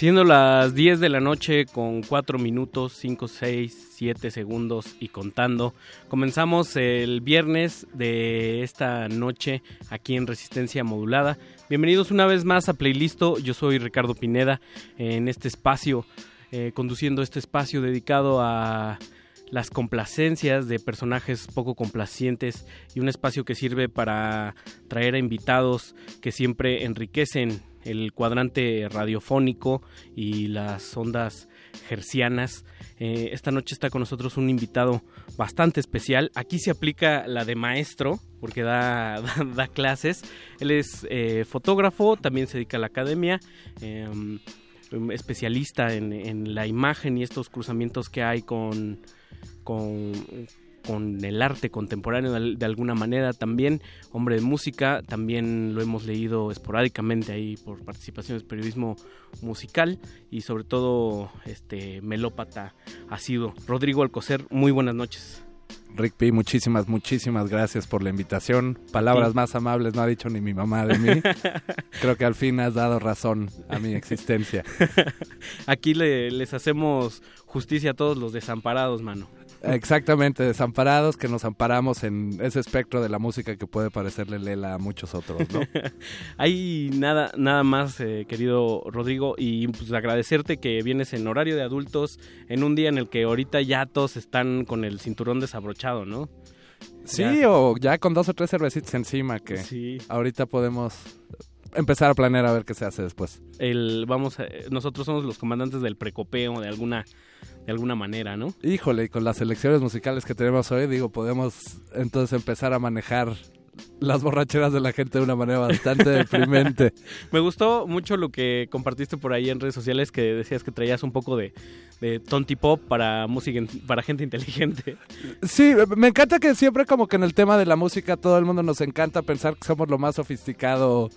Siendo las 10 de la noche con 4 minutos, 5, 6, 7 segundos y contando, comenzamos el viernes de esta noche aquí en Resistencia Modulada. Bienvenidos una vez más a Playlisto, yo soy Ricardo Pineda en este espacio, eh, conduciendo este espacio dedicado a las complacencias de personajes poco complacientes y un espacio que sirve para traer a invitados que siempre enriquecen el cuadrante radiofónico y las ondas gercianas. Eh, esta noche está con nosotros un invitado bastante especial. Aquí se aplica la de maestro, porque da, da, clases. Él es eh, fotógrafo, también se dedica a la academia. Em, especialista en, en, la imagen y estos cruzamientos que hay con, con el arte contemporáneo de, alguna manera también, hombre de música, también lo hemos leído esporádicamente ahí por participaciones periodismo musical y sobre todo este melópata ha sido Rodrigo Alcocer, muy buenas noches. Rick P, muchísimas, muchísimas gracias por la invitación. Palabras más amables no ha dicho ni mi mamá de mí. Creo que al fin has dado razón a mi existencia. Aquí le, les hacemos justicia a todos los desamparados, mano. Exactamente, desamparados, que nos amparamos en ese espectro de la música que puede parecerle lela a muchos otros, ¿no? Hay nada, nada más, eh, querido Rodrigo, y pues agradecerte que vienes en horario de adultos, en un día en el que ahorita ya todos están con el cinturón desabrochado, ¿no? Sí, o ya con dos o tres cervecitas encima, que ahorita podemos empezar a planear a ver qué se hace después. El, vamos, nosotros somos los comandantes del precopeo de alguna de alguna manera, ¿no? Híjole, y con las elecciones musicales que tenemos hoy, digo, podemos entonces empezar a manejar las borracheras de la gente de una manera bastante deprimente. Me gustó mucho lo que compartiste por ahí en redes sociales que decías que traías un poco de, de tonti pop para música para gente inteligente. Sí, me encanta que siempre como que en el tema de la música todo el mundo nos encanta pensar que somos lo más sofisticado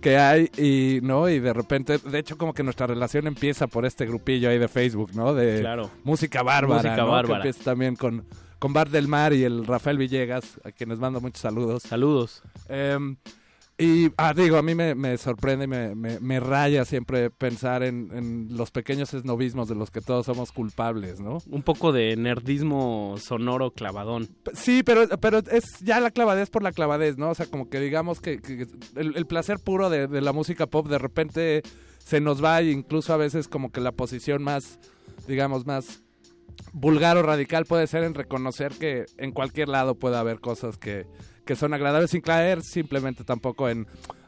que hay y no y de repente de hecho como que nuestra relación empieza por este grupillo ahí de Facebook no de claro. música bárbara música bárbara que empieza también con con Bar del Mar y el Rafael Villegas a quienes mando muchos saludos. Saludos. Em, y ah, digo, a mí me, me sorprende, me, me, me, raya siempre pensar en, en, los pequeños esnovismos de los que todos somos culpables, ¿no? Un poco de nerdismo sonoro clavadón. Sí, pero, pero es ya la clavadez por la clavadez, ¿no? O sea, como que digamos que, que el, el, placer puro de, de, la música pop de repente se nos va e incluso a veces como que la posición más, digamos, más vulgar o radical puede ser en reconocer que en cualquier lado puede haber cosas que que son agradables sin caer simplemente tampoco en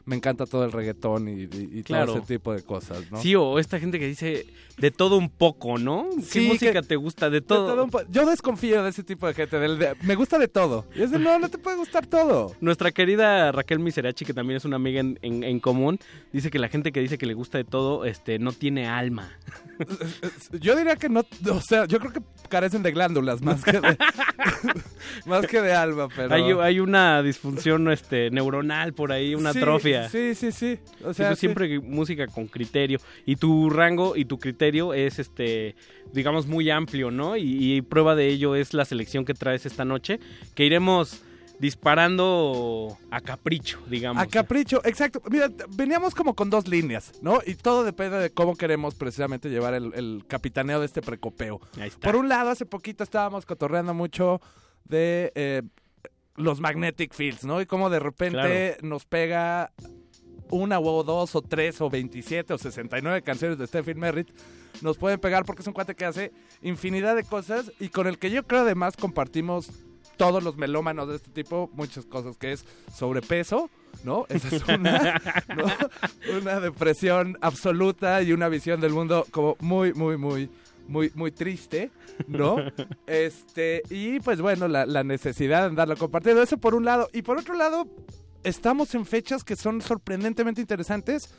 me encanta todo el reggaetón y, todo ese tipo de cosas, ¿no? Sí, o esta gente que dice de todo un poco, ¿no? ¿Qué música te gusta de todo? Yo desconfío de ese tipo de gente, me gusta de todo. Y es de, no, no te puede gustar todo. Nuestra querida Raquel Miserachi, que también es una amiga en, en, común, dice que la gente que dice que le gusta de todo, este, no tiene alma. yo diría que no, o sea, yo creo que carecen de glándulas más que de, más que de alma, pero... Hay, hay una disfunción este, neuronal por ahí, una atrofia. Sí, sí, sí. O sea, siempre música con criterio. Y tu rango y tu criterio es, este digamos, muy amplio, ¿no? Y, y prueba de ello es la selección que traes esta noche, que iremos disparando a capricho, digamos. A capricho, exacto. Mira, veníamos como con dos líneas, ¿no? Y todo depende de cómo queremos precisamente llevar el, capitaneo de este precopeo. Ahí está. Por un lado, hace poquito estábamos cotorreando mucho de eh, los magnetic fields, ¿no? Y cómo de repente nos pega una o dos o tres o 27 o 69 canciones de Stephen Merritt, nos pueden pegar porque es un cuate que hace infinidad de cosas y con el que yo creo además compartimos todos los melómanos de este tipo muchas cosas, que es sobrepeso, ¿no? Esa es una, ¿no? una depresión absoluta y una visión del mundo como muy, muy, muy, muy, muy triste, ¿no? Este, y pues bueno, la, la necesidad de andarlo compartiendo. Eso por un lado. Y por otro lado, estamos en fechas que son sorprendentemente interesantes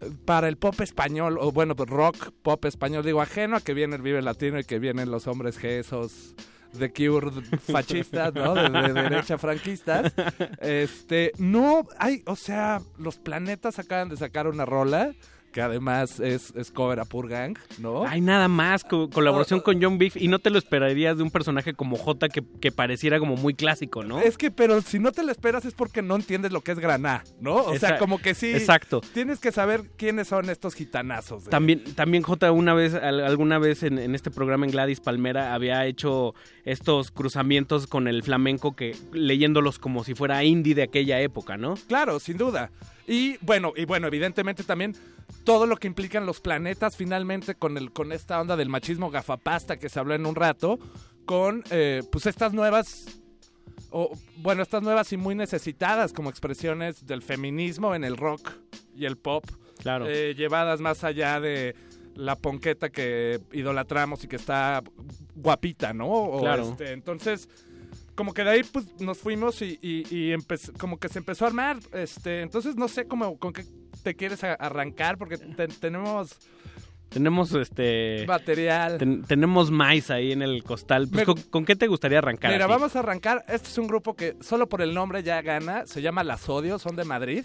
eh, para el pop español, o bueno, pues rock pop español, digo, ajeno a que viene el Vive Latino y que vienen los hombres G, esos de Cure fascistas, ¿no? De, de derecha franquistas. Este, no hay, o sea, los planetas acaban de sacar una rola que además es, es cover a Pur Gang, ¿no? Hay nada más, co- colaboración con John Beef, y no te lo esperarías de un personaje como J que, que pareciera como muy clásico, ¿no? Es que, pero si no te lo esperas es porque no entiendes lo que es graná, ¿no? O sea, como que sí. Exacto. Tienes que saber quiénes son estos gitanazos. de- También, también J una vez, al- alguna vez en, en este programa en Gladys Palmera había hecho estos cruzamientos con el flamenco que leyéndolos como si fuera indie de aquella época, ¿no? Claro, sin duda. Y bueno, y bueno, evidentemente también todo lo que implican los planetas finalmente con el con esta onda del machismo gafapasta que se habló en un rato, con eh, pues estas nuevas o bueno, estas nuevas y muy necesitadas como expresiones del feminismo en el rock y el pop, Claro. eh, llevadas más allá de la ponqueta que idolatramos y que está guapita, ¿no? O, Claro. este, entonces, como que de ahí pues nos fuimos y, y, y empe- como que se empezó a armar. Este, entonces no sé cómo con qué te quieres arrancar porque te- tenemos Tenemos este. material. ten- tenemos maíz ahí en el costal. Pues, Me- ¿con, con qué te gustaría arrancar? Mira, vamos a arrancar. Este es un grupo que solo por el nombre ya gana. Se llama Las Odios, son de Madrid.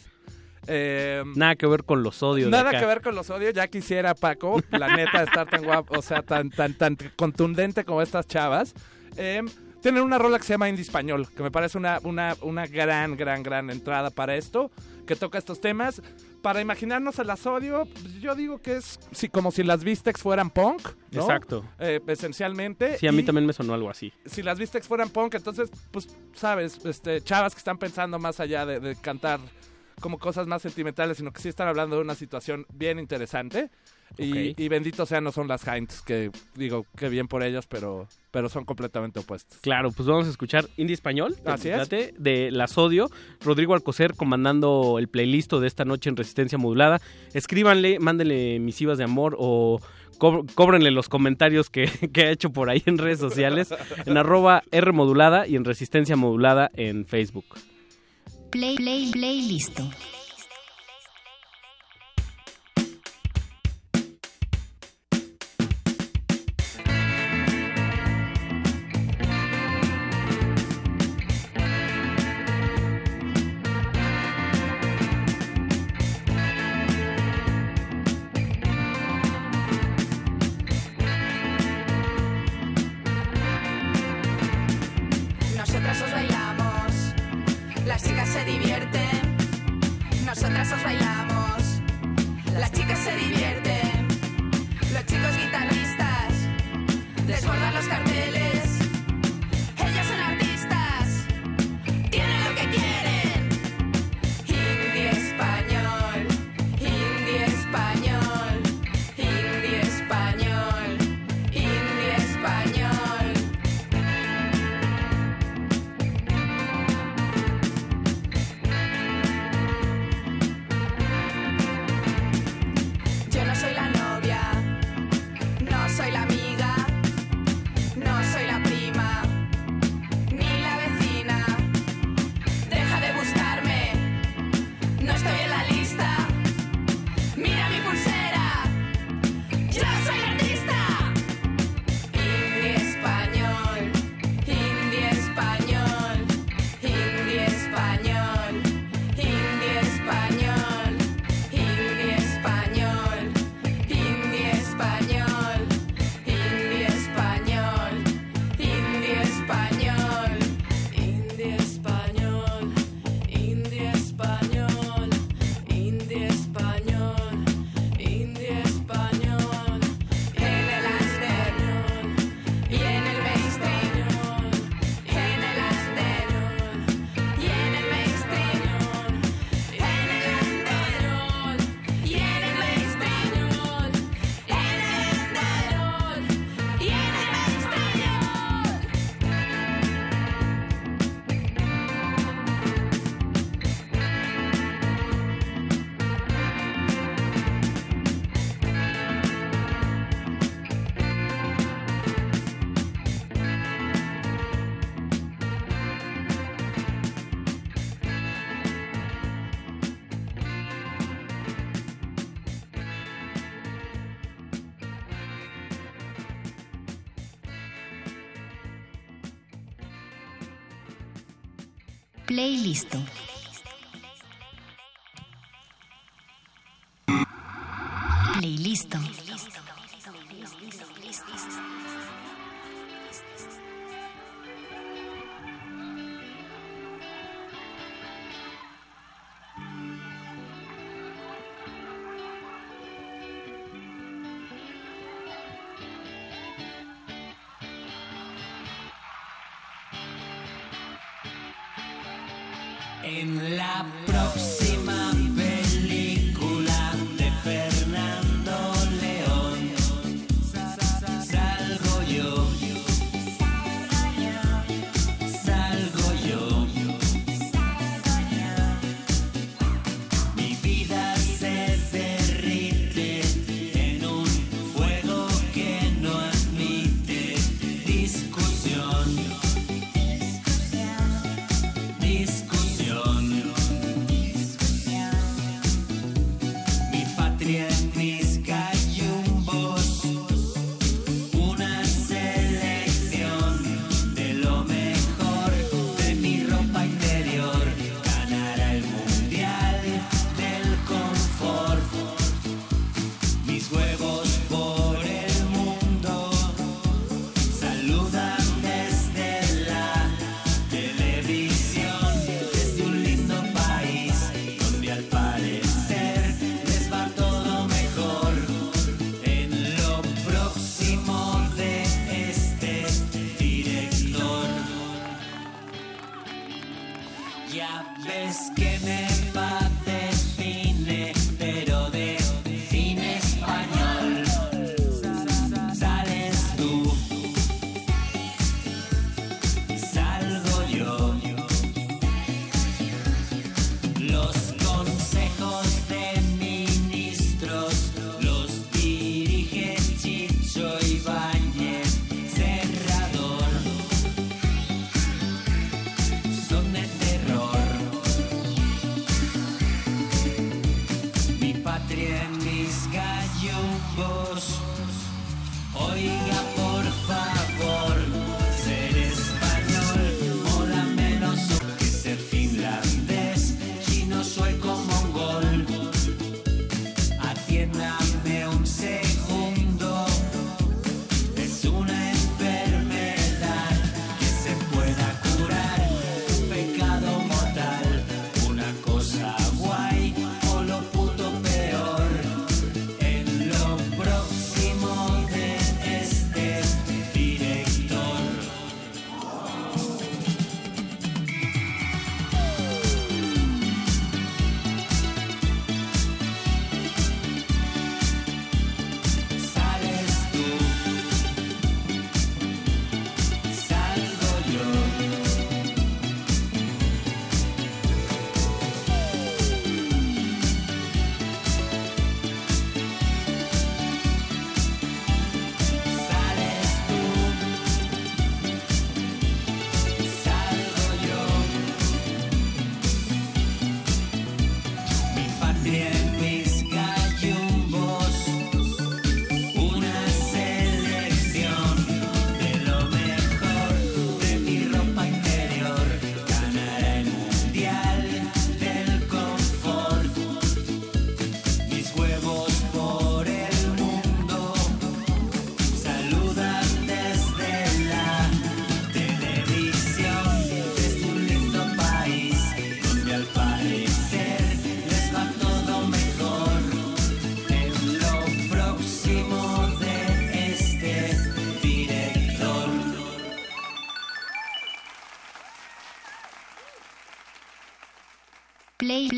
Eh, Nada que ver con los odios. de Nada acá. que ver con los odios, ya quisiera Paco, la neta, estar tan guapo, o sea, tan, tan, tan contundente como estas chavas. Eh, tienen una rola que se llama Indie Español, que me parece una, una, una gran, gran, gran entrada para esto, que toca estos temas. Para imaginarnos a las odio, yo digo que es sí, como si las Vistex fueran punk, ¿no? Exacto. Eh, esencialmente. Sí, a mí y- también me sonó algo así. si las Vistex fueran punk, entonces, pues, sabes, este, chavas que están pensando más allá de, de cantar como cosas más sentimentales, sino que sí están hablando de una situación bien interesante. Y, y bendito sea, no son las Heinz, que digo, que bien por ellos, pero, pero son completamente opuestos. Claro, pues vamos a escuchar indie español. ¿te Así es. De Las Odio. Rodrigo Alcocer comandando el playlist de esta noche en Resistencia Modulada. Escríbanle, mándenle misivas de amor o cóbrenle los comentarios que, que ha hecho por ahí en redes sociales. En arroba R modulada y en Resistencia Modulada en Facebook. Play, play, play, listo. En la próxima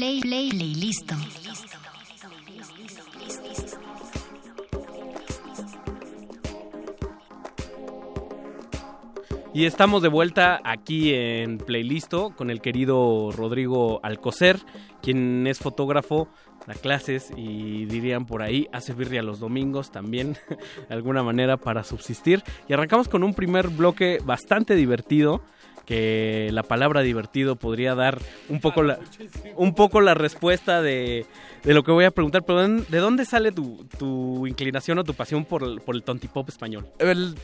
Play, play, play, playlisto. Y estamos de vuelta aquí en Playlisto con el querido Rodrigo Alcocer, quien es fotógrafo, da clases y dirían por ahí, hace birria los domingos también, de alguna manera para subsistir. Y arrancamos con un primer bloque bastante divertido, que la palabra divertido podría dar un poco la, un poco la respuesta de, de lo que voy a preguntar. Pero ¿de dónde sale tu, tu inclinación o tu pasión por por el tontipop español? El-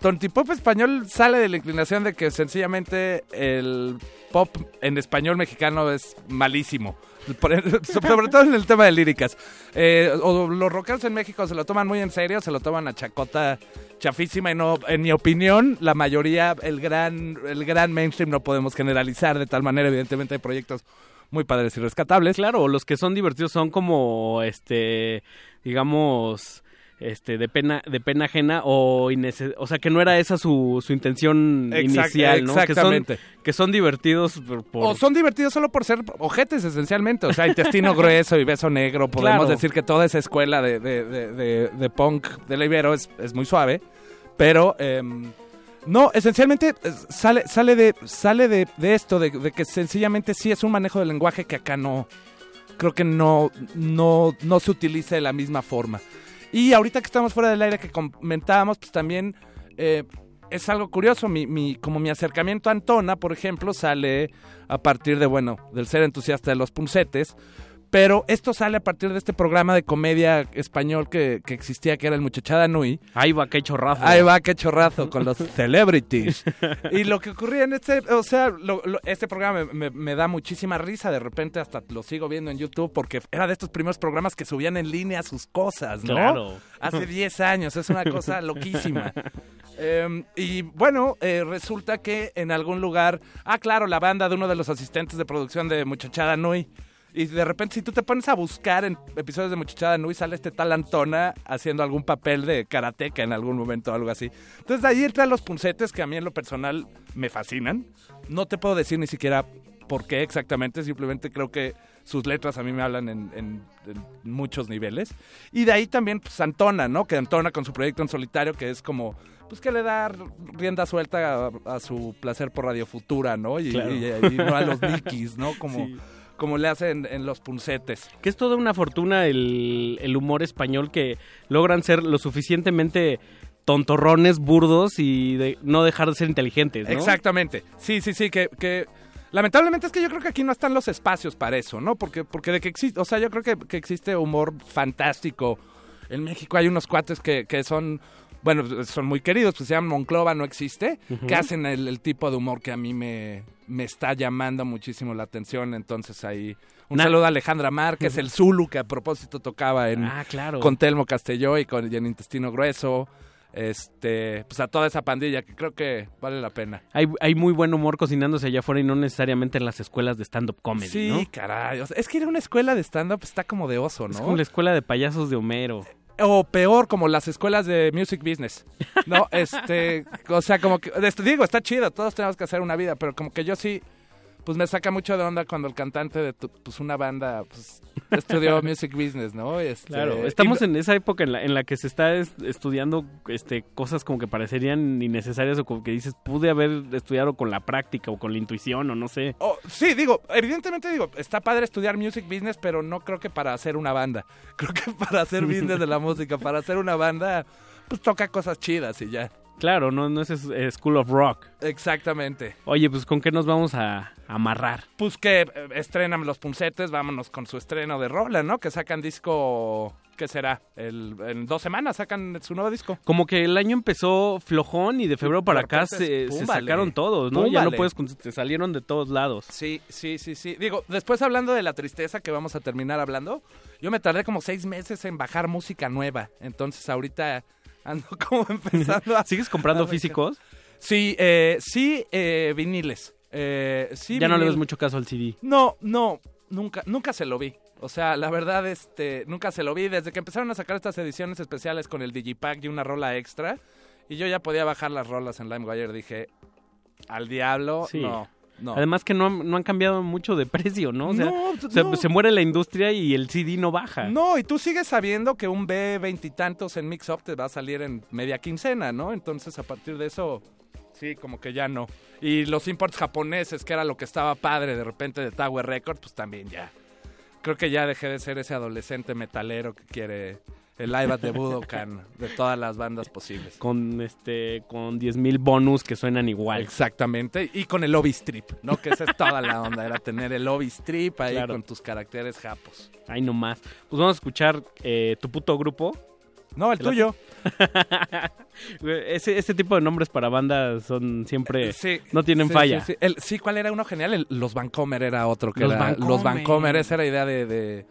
tontipop español sale de la inclinación de que sencillamente el pop en español mexicano es malísimo. Sobre todo en el tema de líricas. Eh, o los rockeros en México se lo toman muy en serio, se lo toman a chacota chafísima y no, en mi opinión, la mayoría, el gran, el gran mainstream no podemos generalizar de tal manera, evidentemente hay proyectos muy padres y rescatables. Claro, los que son divertidos son como, este, digamos, este, de pena, de pena ajena o o sea, que no era esa su, su intención Exact- inicial, ¿no? exactamente. Que son, que son divertidos por, por- O son divertidos solo por ser ojetes, esencialmente. O sea, intestino grueso y beso negro. Podemos Claro. decir que toda esa escuela de, de, de, de- de punk de la Ibero es, es muy suave. Pero, em, no, esencialmente eh, sale, sale, de, sale de, de esto, de, de que sencillamente sí es un manejo del lenguaje que acá no, creo que no, no, no se utiliza de la misma forma. Y ahorita que estamos fuera del aire que comentábamos, pues también eh, es algo curioso. Mi, mi, como mi acercamiento a Antona, por ejemplo, sale a partir de, bueno, del ser entusiasta de los puncetes. Pero esto sale a partir de este programa de comedia español que, que existía, que era el Muchachada Nui. Ahí va, qué chorrazo. Ahí va, qué chorrazo con los celebrities. y lo que ocurría en este, o sea, lo- lo- este programa me, me- me da muchísima risa. De repente hasta lo sigo viendo en YouTube porque era de estos primeros programas que subían en línea sus cosas, ¿no? Claro. Hace 10 años, es una cosa loquísima. Em, y bueno, eh, resulta que en algún lugar, ah, claro, la banda de uno de los asistentes de producción de Muchachada Nui. Y de repente, si tú te pones a buscar en episodios de Muchachada Nui, sale este tal Antona haciendo algún papel de karateca en algún momento o algo así. Entonces, de ahí entran los puncetes que a mí en lo personal me fascinan. No te puedo decir ni siquiera por qué exactamente, simplemente creo que sus letras a mí me hablan en, en- en muchos niveles. Y de ahí también, pues, Antona, ¿no? Que Antona con su proyecto en solitario, que es como, pues, que le da rienda suelta a, a su placer por Radio Futura, ¿no? Y, Claro. y- y no a los Nikis, ¿no? Como, Sí. Como le hacen en los puncetes. Que es toda una fortuna el, el humor español que logran ser lo suficientemente tontorrones, burdos y de no dejar de ser inteligentes, ¿no? Exactamente. Sí, sí, sí, que, que lamentablemente es que yo creo que aquí no están los espacios para eso, ¿no? Porque, porque de que existe, o sea, yo creo que, que existe humor fantástico. En México hay unos cuates que, que son, bueno, son muy queridos, pues se llaman Monclova, no existe, que hacen el, el tipo de humor que a mí me, me está llamando muchísimo la atención. Entonces ahí, un saludo a Alejandra Márquez, el Zulu, que a propósito tocaba en, Ah, claro. con Telmo Castelló y con y en Intestino Grueso. Este, pues a toda esa pandilla que creo que vale la pena. Hay, hay muy buen humor cocinándose allá afuera y no necesariamente en las escuelas de stand-up comedy, sí, ¿no? caray. o sea, es que ir a una escuela de stand-up está como de oso, ¿no? Es como la escuela de payasos de Homero. O peor, como las escuelas de music business. No, este, o sea, como que, este, digo, está chido, todos tenemos que hacer una vida, pero como que yo sí, pues me saca mucho de onda cuando el cantante de tu- pues una banda, pues estudió music business, ¿no? Este, Claro, estamos y- en esa época en la, en la que se está es- estudiando este, cosas como que parecerían innecesarias o como que dices, pude haber estudiado con la práctica o con la intuición o no sé. Oh, sí, digo, evidentemente digo, está padre estudiar music business, pero no creo que para hacer una banda. Creo que para hacer business de la música, para hacer una banda, pues toca cosas chidas y ya. Claro, no, no es School of Rock. Exactamente. Oye, pues ¿con qué nos vamos a amarrar? Pues que eh, estrenan los puncetes, vámonos con su estreno de rola, ¿no? Que sacan disco, ¿qué será? El, en dos semanas sacan su nuevo disco. Como que el año empezó flojón y de febrero para acá se, se sacaron todos, ¿no? Ya no puedes, te salieron de todos lados. Sí, sí, sí, sí. Digo, después hablando de la tristeza que vamos a terminar hablando, yo me tardé como seis meses en bajar música nueva. Entonces ahorita ando como empezando a... ¿Sigues comprando a físicos? Sí, eh, sí, eh, viniles. Eh, sí, ya no le ves mucho caso al CD. No, no, nunca, nunca se lo vi. O sea, la verdad, este, nunca se lo vi. Desde que empezaron a sacar estas ediciones especiales con el Digipack y una rola extra, y yo ya podía bajar las rolas en LimeWire, dije, al diablo, Sí. no, no. Además que no, han- no han cambiado mucho de precio, ¿no? O sea, No, sea, no. se muere la industria y el CD no baja. No, y tú sigues sabiendo que un B veintitantos en Mix Up te va a salir en media quincena, ¿no? Entonces, a partir de eso, sí, como que ya no. Y los imports japoneses, que era lo que estaba padre de repente de Tower Records, pues también ya. Creo que ya dejé de ser ese adolescente metalero que quiere el live at the Budokan de todas las bandas posibles. Con este, con 10.000 bonus que suenan igual. Exactamente, y con el lobby strip, ¿no? Que esa es toda la onda, era tener el lobby strip ahí Claro. con tus caracteres japos. Ahí nomás. Pues vamos a escuchar eh, tu puto grupo. No, el tuyo. Ese, ese tipo de nombres para bandas son siempre... Sí, no tienen sí, falla. Sí, sí. El- sí, ¿cuál era uno genial? El- los Vancomer era otro. Que Los era, Vancomer. Los Vancomer, esa era idea de, de,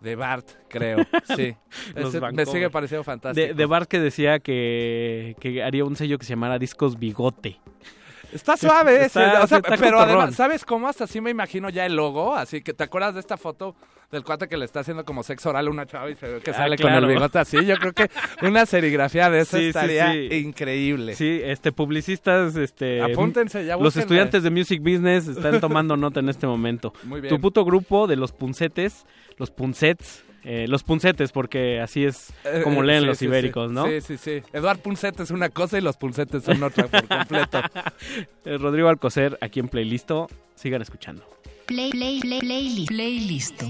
de Bart, creo. Sí. Ese me sigue pareciendo fantástico. De, de Bart que decía que, que haría un sello que se llamara Discos Bigote. Está suave ese. Está- o sea, está pero además, ¿sabes cómo? Hasta así me imagino ya el logo. Así que, ¿te acuerdas de esta foto del cuate que le está haciendo como sexo oral a una chava y se ve que Ah, sale con el bigote así? Yo creo que una serigrafía de eso Sí, estaría sí. increíble. Sí, este, publicistas, este... Apúntense, ya Los estudiantes de Music Business están tomando nota en este momento. Muy bien. Tu puto grupo de los puncetes, los puncets, eh, los puncetes, porque así es Eh, como eh, leen sí, los sí, ibéricos, sí. ¿no? Sí, sí, sí. Eduard Punset es una cosa y los Puncetes son otra por completo. Eh, Rodrigo Alcocer, aquí en Playlisto. Sigan escuchando. Play, play, play, play, playlisto.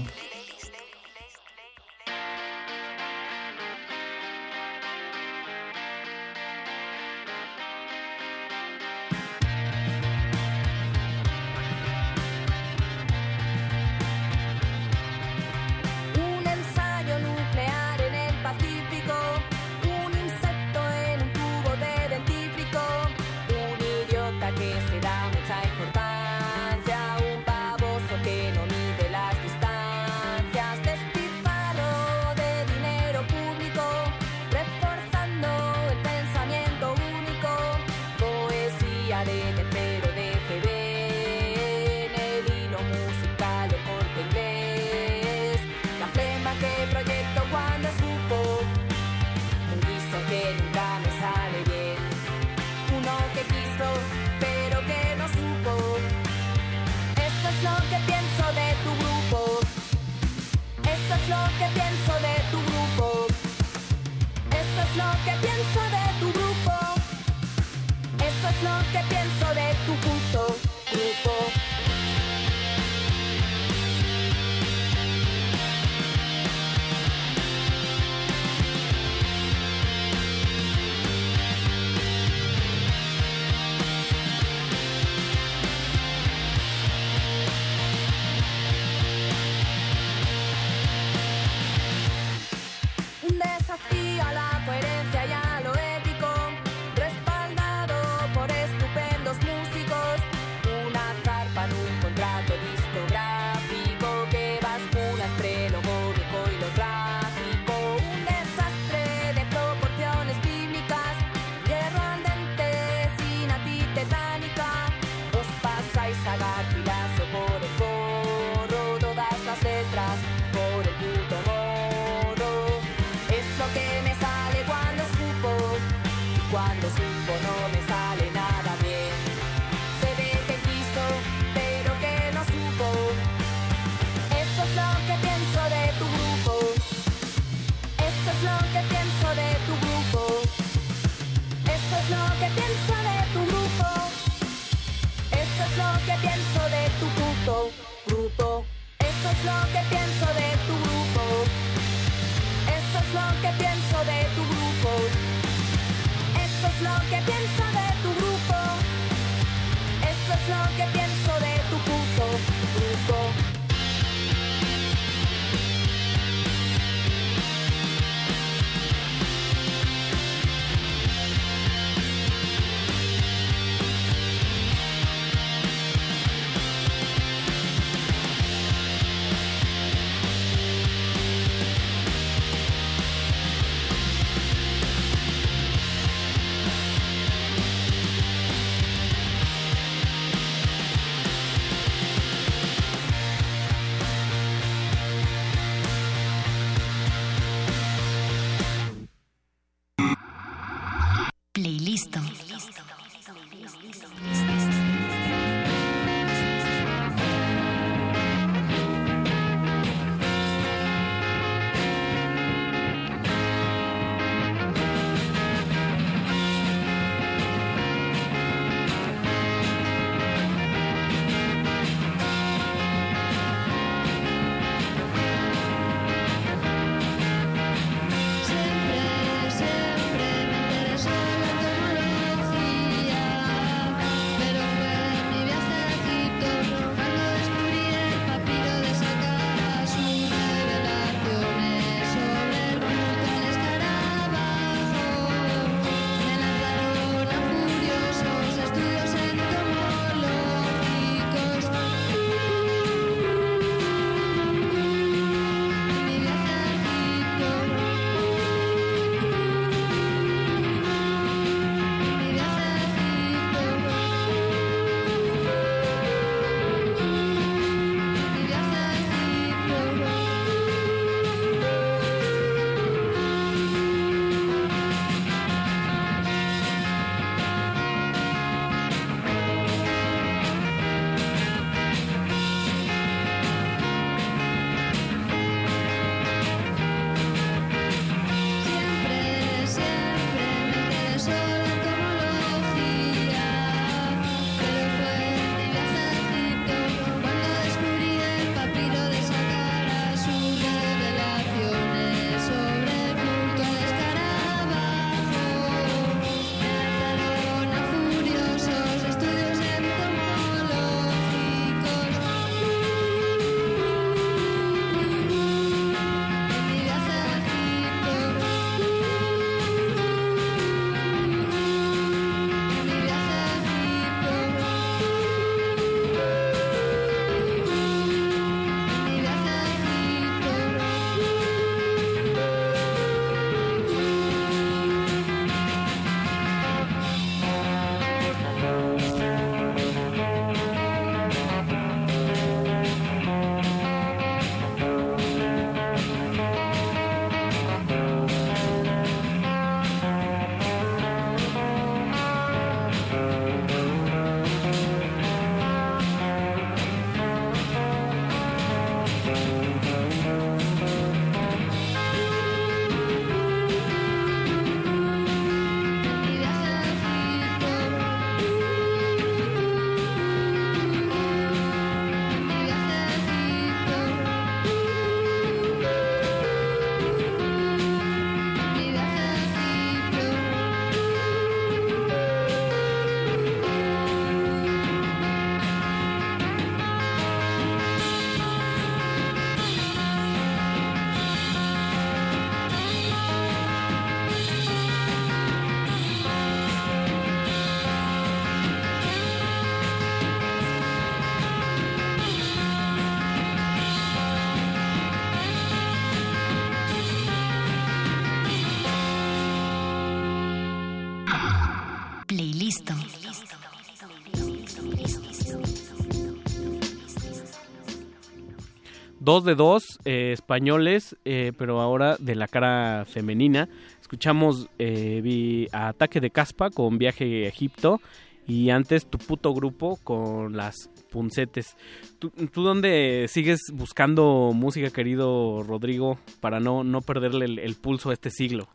Dos de dos eh, españoles, eh, pero ahora de la cara femenina. Escuchamos eh, vi Ataque de Caspa con Viaje a Egipto y antes tu puto grupo con las puncetes. ¿Tú, tú dónde sigues buscando música, querido Rodrigo, para no, no perderle el, el pulso a este siglo?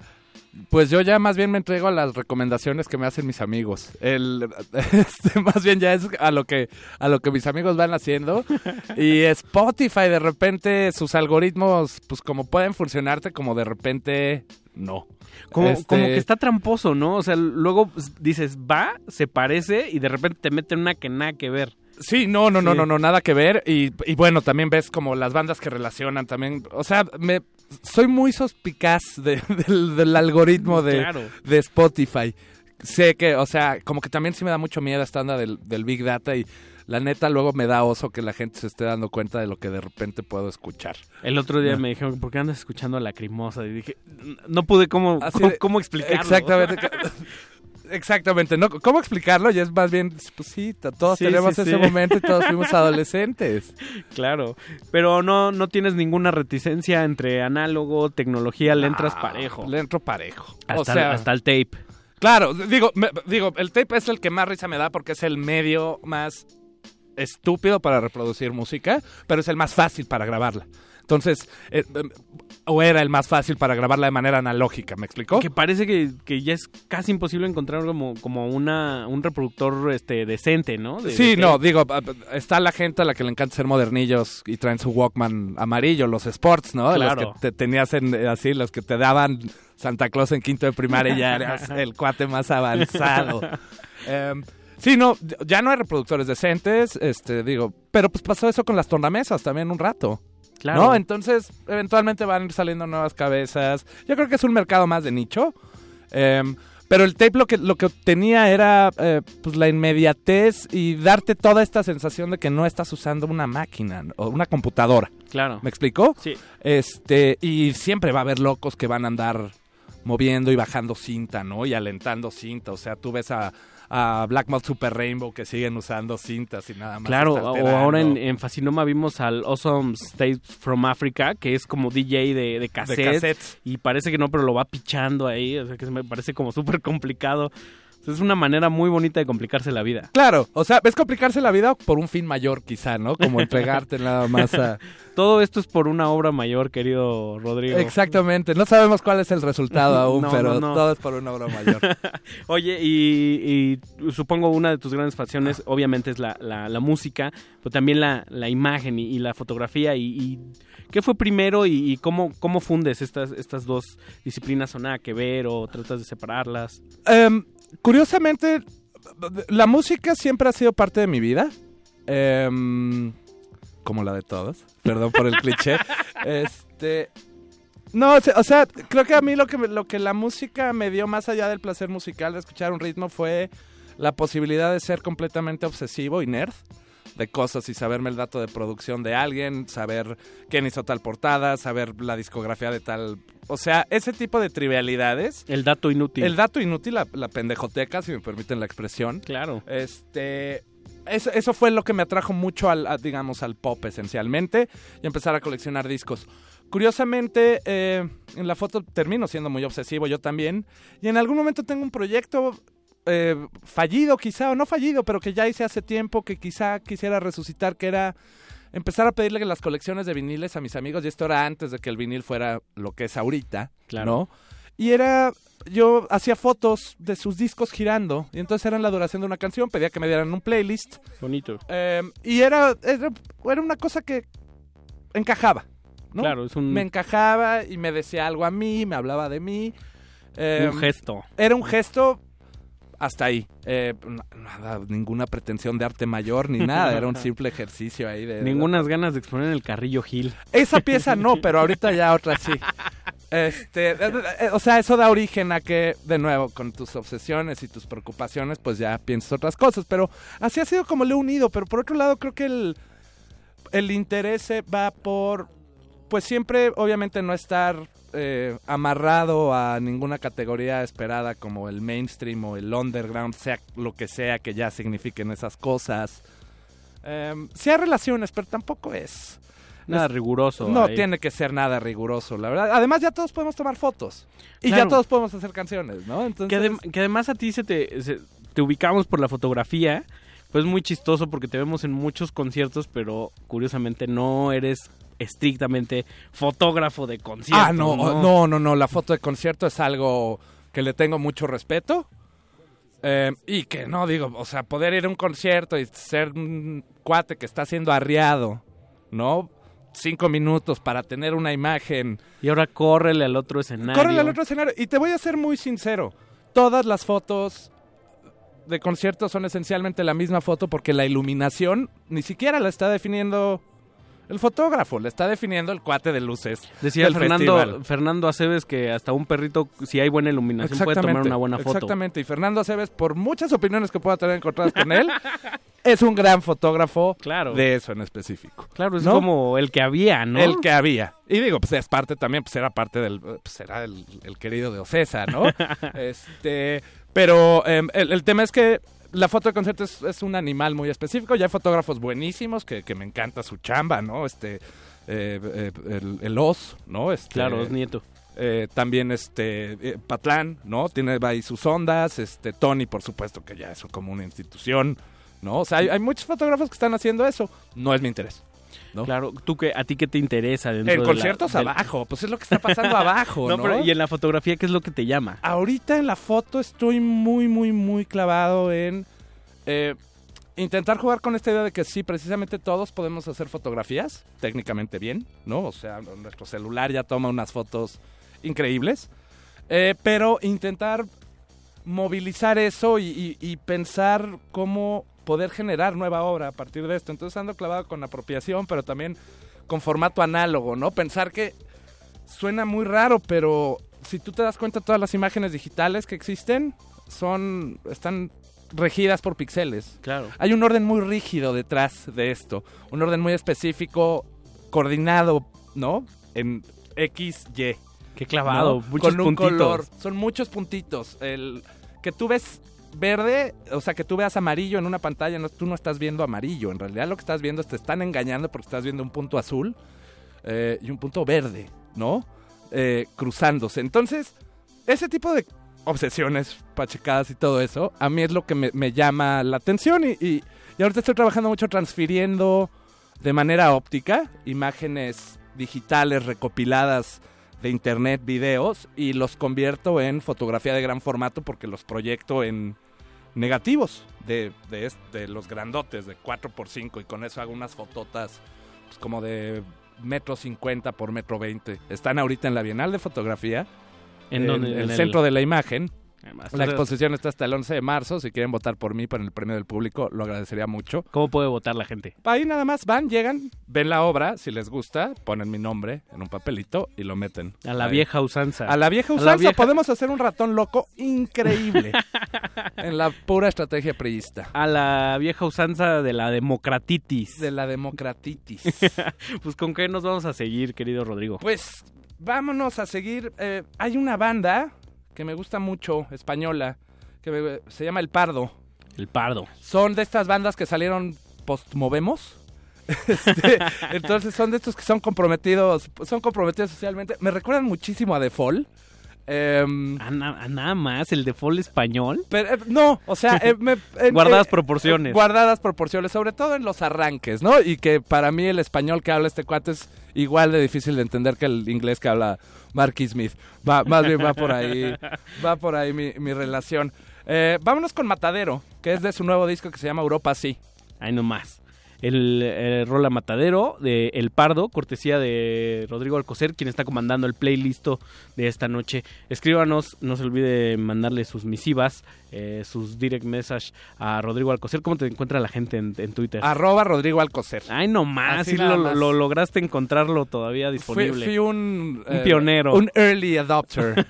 Pues yo ya más bien me entrego a las recomendaciones que me hacen mis amigos. El, este, más bien ya es a lo que a lo que mis amigos van haciendo. Y Spotify de repente sus algoritmos, pues como pueden funcionarte, como de repente no. Como, Este- como que está tramposo, ¿no? O sea, luego dices, va, se parece y de repente te meten una que nada que ver. Sí, no, no, no, no, no, nada que ver. Y, y bueno, también ves como las bandas que relacionan también. O sea, me soy muy suspicaz de- del, del algoritmo de, Claro. de Spotify. Sé que, o sea, como que también sí me da mucho miedo esta onda del, del Big Data y la neta luego me da oso que la gente se esté dando cuenta de lo que de repente puedo escuchar. El otro día No. me dijeron, ¿por qué andas escuchando a Lacrimosa? Y dije, no pude cómo, Así cómo, de- cómo explicarlo. Exactamente. Exactamente, ¿no? ¿Cómo explicarlo? Y es más bien, pues sí, todos Sí, tenemos sí, ese sí. momento y todos fuimos adolescentes. Claro, pero no, no tienes ninguna reticencia entre análogo, tecnología, le entras Ah, parejo. Le entro parejo. Hasta, o sea, hasta el tape. Claro, digo, me- digo, el tape es el que más risa me da porque es el medio más estúpido para reproducir música, pero es el más fácil para grabarla. Entonces, eh, em, o era el más fácil para grabarla de manera analógica, ¿me explicó? Que parece que, que ya es casi imposible encontrar como, como una, un reproductor este decente, ¿no? De- Sí, de no, digo, está la gente a la que le encanta ser modernillos y traen su Walkman amarillo, los sports, ¿no? Claro. Los que te tenías en, eh, así, los que te daban Santa Claus en quinto de primaria y ya eras el cuate más avanzado. Em, sí, no, ya no hay reproductores decentes, este, digo, pero pues pasó eso con las tornamesas también un rato. Claro. ¿No? Entonces, eventualmente van a ir saliendo nuevas cabezas. Yo creo que es un mercado más de nicho. Em, pero el tape lo que, lo que tenía era eh, pues la inmediatez y darte toda esta sensación de que no estás usando una máquina o una computadora. Claro. ¿Me explicó? Sí. Este, y siempre va a haber locos que van a andar moviendo y bajando cinta, ¿no? Y alentando cinta. O sea, tú ves a, a Black Mouth Super Rainbow que siguen usando cintas y nada más. Claro, o ahora en, en Fascinoma vimos al Awesome State from Africa, que es como DJ de, de cassette, de cassettes. y parece que no, pero lo va pichando ahí, o sea que me parece como súper complicado. Es una manera muy bonita de complicarse la vida. Claro, o sea, es complicarse la vida por un fin mayor quizá, ¿no? Como entregarte nada más a... Todo esto es por una obra mayor, querido Rodrigo. Exactamente, no sabemos cuál es el resultado aún, No, pero no, no. todo es por una obra mayor. Oye, y, y supongo una de tus grandes pasiones, obviamente, es la, la, la música, pero también la, la imagen y, y la fotografía. Y, y ¿Qué fue primero y, cómo, cómo fundes estas, estas dos disciplinas o nada que ver o tratas de separarlas? Em, curiosamente, la música siempre ha sido parte de mi vida. Em, como la de todos. Perdón por el cliché. Este. No, o sea- creo que a mí lo que, lo que la música me dio más allá del placer musical de escuchar un ritmo fue la posibilidad de ser completamente obsesivo y nerd de cosas y saberme el dato de producción de alguien, saber quién hizo tal portada, saber la discografía de tal... O sea, ese tipo de trivialidades El dato inútil. el dato inútil, la, la pendejoteca, si me permiten la expresión. Claro. Este. Eso, eso fue lo que me atrajo mucho al, a, digamos, al pop esencialmente y empezar a coleccionar discos. Curiosamente, eh, en la foto termino siendo muy obsesivo yo también. Y en algún momento tengo un proyecto eh, fallido quizá, o no fallido, pero que ya hice hace tiempo, que quizá quisiera resucitar, que era empezar a pedirle las colecciones de viniles a mis amigos. Y esto era antes de que el vinil fuera lo que es ahorita, Claro. ¿no? Y era, yo hacía fotos de sus discos girando, y entonces eran la duración de una canción, pedía que me dieran un playlist, Bonito. eh, y era, era, era una cosa que encajaba, ¿no? Claro, es un, Me encajaba y me decía algo a mí, me hablaba de mí. eh, un gesto. Era un gesto hasta ahí. Eh, nada, ninguna pretensión de arte mayor ni nada, era un simple ejercicio ahí de... Ningunas ganas de exponer en el carrillo Gil. Esa pieza no, pero ahorita ya otra sí. Este, eh, eh, o sea, eso da origen a que, de nuevo, con tus obsesiones y tus preocupaciones, pues ya piensas otras cosas. Pero así ha sido como lo he unido. Pero por otro lado, creo que el, el interés va por, pues siempre, obviamente, no estar eh, amarrado a ninguna categoría esperada como el mainstream o el underground, sea lo que sea que ya signifiquen esas cosas. Sí hay relaciones, pero tampoco es. Nada riguroso. No ahí. tiene que ser nada riguroso, la verdad. Además, ya todos podemos tomar fotos. Y Claro. ya todos podemos hacer canciones, ¿no? Entonces, Que, adem- que además a ti se te, se- te ubicamos por la fotografía, pues es muy chistoso porque te vemos en muchos conciertos, pero curiosamente no eres estrictamente fotógrafo de conciertos. Ah, no, no, no, no, La foto de concierto es algo que le tengo mucho respeto. Eh, y que no, digo, o sea, poder ir a un concierto y ser un cuate que está siendo arriado, ¿no? Cinco minutos para tener una imagen. Y ahora córrele al otro escenario. Córrele al otro escenario. Y te voy a ser muy sincero. Todas las fotos de conciertos son esencialmente la misma foto porque la iluminación ni siquiera la está definiendo el fotógrafo, la está definiendo el cuate de luces. Decía Fernando, festival. Fernando Aceves que hasta un perrito, si hay buena iluminación, puede tomar una buena foto. Exactamente, y Fernando Aceves, por muchas opiniones que pueda tener encontradas con él, es un gran fotógrafo Claro. de eso en específico. Claro, es ¿No? como el que había, ¿no? El que había. Y digo, pues es parte también, pues era parte del, pues era el, el querido de Ocesa, ¿no? este, pero em, el, el tema es que la foto de concierto es, es un animal muy específico. Ya hay fotógrafos buenísimos que, que me encanta su chamba, ¿no? Este, eh, eh, el, el Oz, ¿no? Este, Claro, es nieto. eh, también este eh, Patlán, ¿no? Tiene ahí sus ondas, este Tony, por supuesto que ya es como una institución, ¿no? O sea, hay, hay muchos fotógrafos que están haciendo eso. No es mi interés. ¿No? Claro, tú que a ti qué te interesa dentro En de la- conciertos del- abajo, pues es lo que está pasando abajo, ¿no? No, pero y en la fotografía, ¿qué es lo que te llama? Ahorita en la foto estoy muy, muy, muy clavado en eh, intentar jugar con esta idea de que sí, precisamente todos podemos hacer fotografías técnicamente bien, ¿no? O sea, nuestro celular ya toma unas fotos increíbles, eh, pero intentar movilizar eso y, y- y pensar cómo poder generar nueva obra a partir de esto. Entonces ando clavado con apropiación, pero también con formato análogo, ¿no? Pensar que suena muy raro, pero si tú te das cuenta, todas las imágenes digitales que existen son están regidas por píxeles. Claro. Hay un orden muy rígido detrás de esto, un orden muy específico, coordinado, ¿no? En X, Y. Qué clavado, ¿no? muchos Con un puntitos. color. Son muchos puntitos. El que tú ves verde, o sea, que tú veas amarillo en una pantalla, tú no estás viendo amarillo. En realidad lo que estás viendo es te están engañando porque estás viendo un punto azul eh, y un punto verde, ¿no? Eh, cruzándose. Entonces, ese tipo de obsesiones pachecadas y todo eso, a mí es lo que me, me llama la atención y, y, y ahorita estoy trabajando mucho transfiriendo de manera óptica imágenes digitales recopiladas de internet, videos, y los convierto en fotografía de gran formato porque los proyecto en negativos de, de, est- de los grandotes, de 4x5, y con eso hago unas fototas pues, como de metro 50 por metro 20. Están ahorita en la Bienal de Fotografía, En, donde, el, en centro de la imagen. Además, La exposición está hasta el 11 de marzo. Si quieren votar por mí para el premio del público, lo agradecería mucho. ¿Cómo puede votar la gente? Ahí nada más van, llegan, ven la obra, si les gusta, ponen mi nombre en un papelito y lo meten. A la Ahí. vieja usanza. A la vieja la usanza vieja- podemos hacer un ratón loco increíble. en la pura estrategia priista. A la vieja usanza de la democratitis. De la democratitis. Pues con qué nos vamos a seguir, querido Rodrigo. pues vámonos a seguir. eh, hay una banda que me gusta mucho, española, que me- se llama El Pardo. El pardo. Son de estas bandas que salieron post-movemos. Este, entonces son de estos que son comprometidos, son comprometidos socialmente. Me recuerdan muchísimo a The Fall. Em, A, na- a nada más, el default español. pero, eh, no, o sea, eh, me- Guardadas eh, proporciones. Guardadas proporciones, sobre todo en los arranques, ¿no? Y que para mí el español que habla este cuate es igual de difícil de entender que el inglés que habla Marky Smith. Va, más bien va por ahí, va por ahí mi, mi relación. Vámonos con Matadero, que es de su nuevo disco que se llama Europa Sí. Ahí nomás. El, eh, Rola Matadero de El Pardo, cortesía de Rodrigo Alcocer, quien está comandando el playlist de esta noche. Escríbanos, no se olvide mandarle sus misivas, eh, sus direct message a Rodrigo Alcocer. ¿Cómo te encuentra la gente en, en Twitter? Arroba Rodrigo Alcocer. Ay, nomás, Así sí nada lo, más. lo lograste encontrarlo todavía Fui, disponible. fui un... Un pionero. Un early adopter.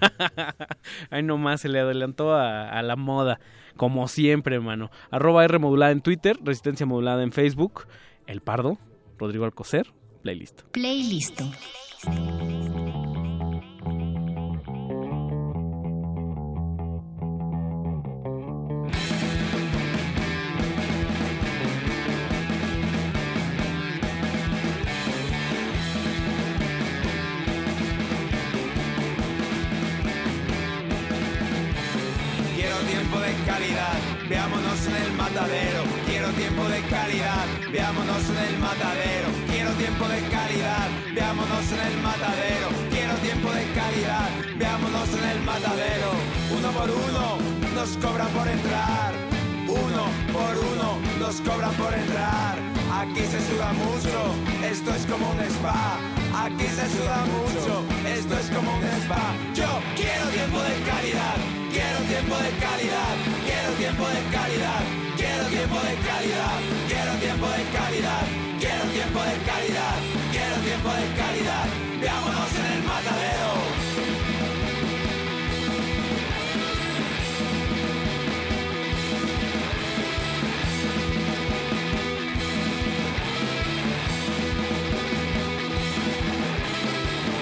Ay, nomás se le adelantó a, a la moda. Como siempre, hermano. Arroba R modulada en Twitter, Resistencia modulada en Facebook. El Pardo, Rodrigo Alcocer, playlist. Playlist. En el matadero. Quiero tiempo de calidad, veámonos en el matadero. Quiero tiempo de calidad, veámonos en el matadero. Quiero tiempo de calidad, veámonos en el matadero. Uno por uno, nos cobran por entrar. Uno por uno, nos cobran por entrar. Aquí se suda mucho, esto es como un spa. Aquí se suda mucho, esto es como un spa. Yo quiero tiempo de calidad, quiero tiempo de calidad, quiero tiempo de calidad, quiero tiempo de calidad, quiero tiempo de calidad, quiero tiempo de calidad, quiero tiempo de calidad. Veámonos en el matadero.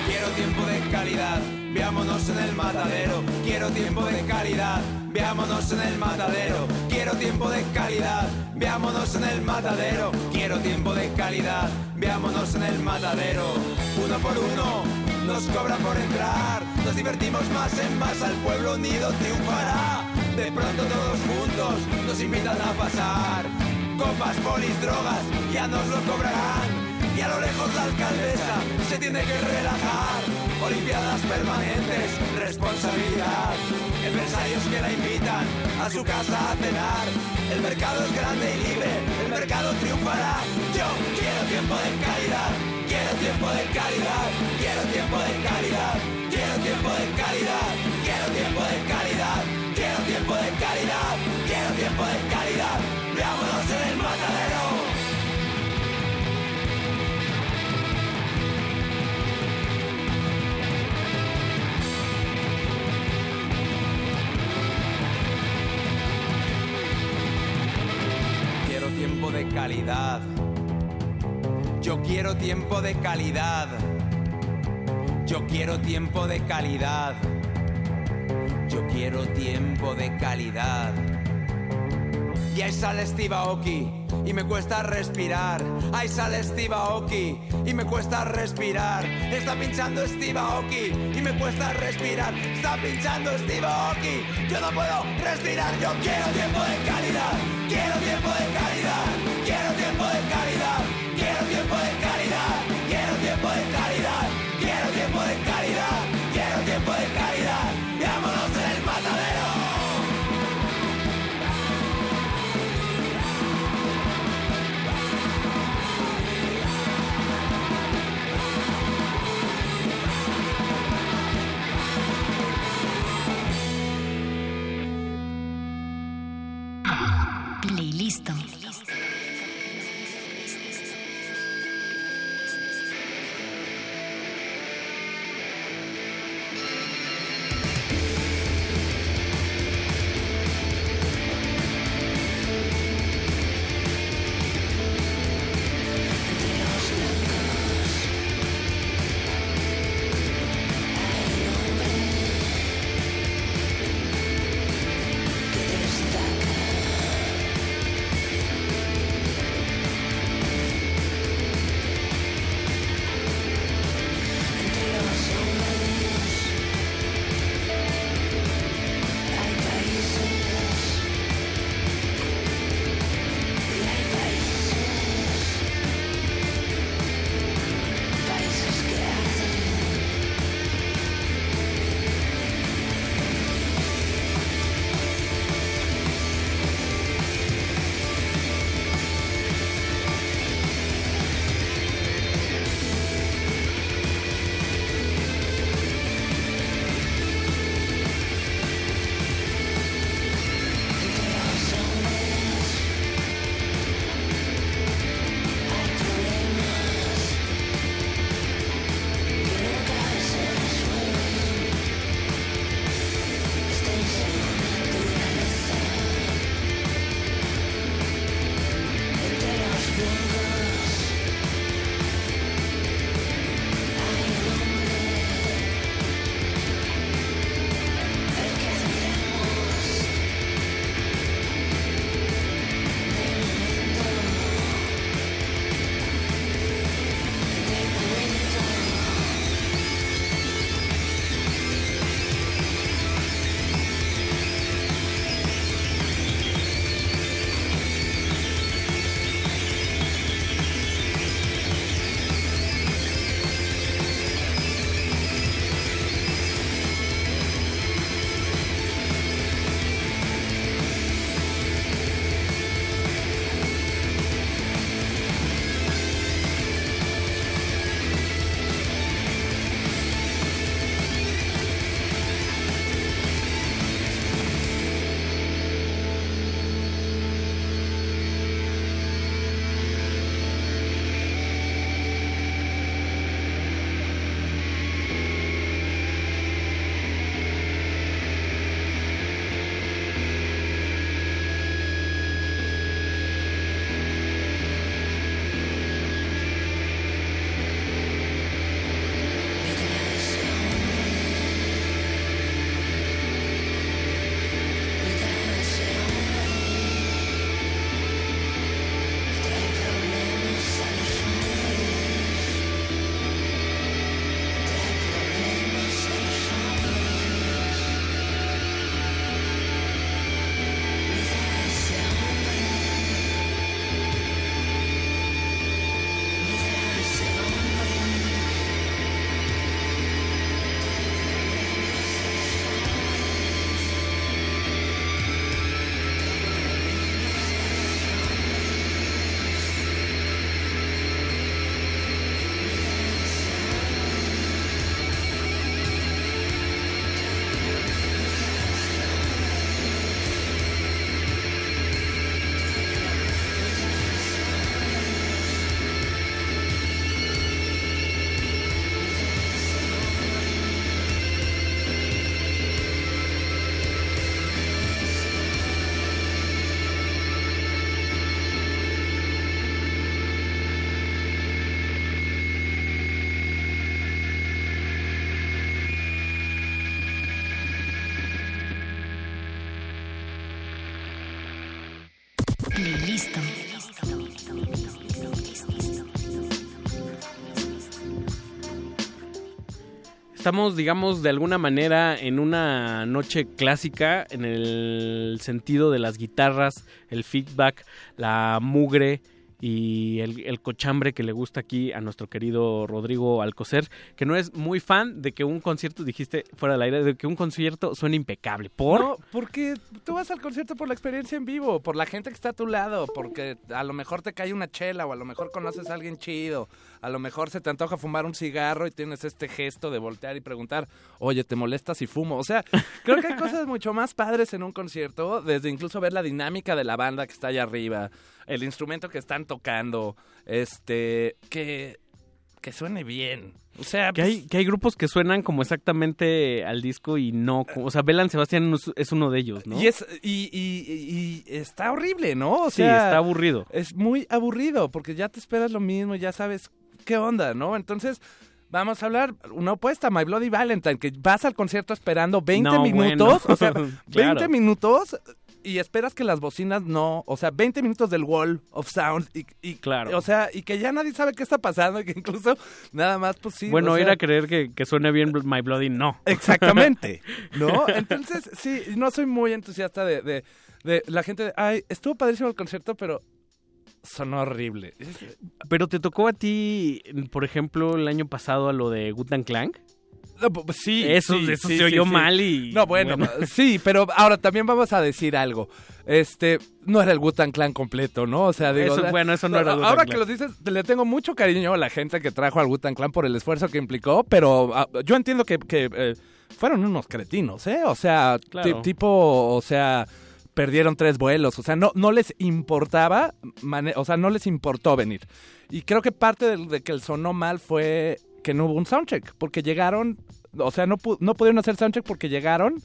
Quiero tiempo de calidad, veámonos en el matadero. Quiero tiempo de calidad, veámonos en el matadero. Quiero tiempo de calidad, veámonos en el matadero. Quiero tiempo de calidad, veámonos en el matadero. Uno por uno, nos cobran por entrar. Nos divertimos más en más, al pueblo unido triunfará. De pronto todos juntos nos invitan a pasar. Copas, polis, drogas, ya nos lo cobrarán. Y a lo lejos la alcaldesa se tiene que relajar. Olimpiadas permanentes, responsabilidad. Empresarios que la invitan a su casa a cenar. El mercado es grande y libre, el mercado triunfará. Yo quiero tiempo de calidad, quiero tiempo de calidad, quiero tiempo de calidad, quiero tiempo de calidad, Yo quiero tiempo de calidad. Yo quiero tiempo de calidad. Yo quiero tiempo de calidad. Y ahí sale Steve Aoki y me cuesta respirar. Ahí sale Steve Aoki y me cuesta respirar. Está pinchando Steve Aoki y me cuesta respirar. Está pinchando Steve Aoki. Yo no puedo respirar. Yo quiero tiempo de calidad. Quiero tiempo de calidad. Estamos, digamos, de alguna manera en una noche clásica en el sentido de las guitarras, el feedback, la mugre y el, cochambre que le gusta aquí a nuestro querido Rodrigo Alcocer, que no es muy fan de que un concierto, dijiste fuera del aire, de que un concierto suene impecable. ¿Por? No, porque tú vas al concierto por la experiencia en vivo, por la gente que está a tu lado, porque a lo mejor te cae una chela o a lo mejor conoces a alguien chido, a lo mejor se te antoja fumar un cigarro y tienes este gesto de voltear y preguntar, oye, ¿te molesta si fumo? O sea, creo que hay cosas mucho más padres en un concierto, desde incluso ver la dinámica de la banda que está allá arriba, el instrumento que están tocando, este, que, que suene bien. O sea, Que hay, que hay grupos que suenan como exactamente al disco y no. como- O sea, Belan Sebastián es- uno de ellos, ¿no? y, es, y, y- y está horrible, ¿no? O sí, sea, está aburrido. es muy aburrido porque ya te esperas lo mismo, ya sabes qué onda, ¿no? Entonces, vamos a hablar una opuesta, My Bloody Valentine, que vas al concierto esperando 20 No, minutos, bueno. o sea, Claro. 20 minutos y esperas que las bocinas no, o sea, 20 minutos del wall of sound y, y- Claro. o sea, y que ya nadie sabe qué está pasando y que incluso nada más pues sí, bueno, o ir a creer que, que suene bien My Bloody, no. Exactamente, ¿no? Entonces, sí, no soy muy entusiasta de, de, de la gente, de, ay, estuvo padrísimo el concierto, pero sonó horrible. Pero te tocó a ti, por ejemplo, el año pasado a lo de Gutan Clank. No, pu- pu- sí, eso sí, eso sí, se oyó sí. mal y. No, bueno, sí, pero ahora también vamos a decir algo. Este, no era el Wu-Tang Clan completo, ¿no? O sea, digo, Eso- bueno, eso no era el Ahora Clan. que lo dices, le tengo mucho cariño a la gente que trajo al Wu-Tang Clan por el esfuerzo que implicó, pero ah, yo entiendo que, que, eh, fueron unos cretinos, ¿eh? O sea, Claro. tipo, o sea, perdieron tres vuelos, o sea, no, no les importaba, o sea, no les importó venir. Y creo que parte de, de que el sonó mal fue que no hubo un soundcheck, porque llegaron, o sea, no, pu- no pudieron hacer soundcheck porque llegaron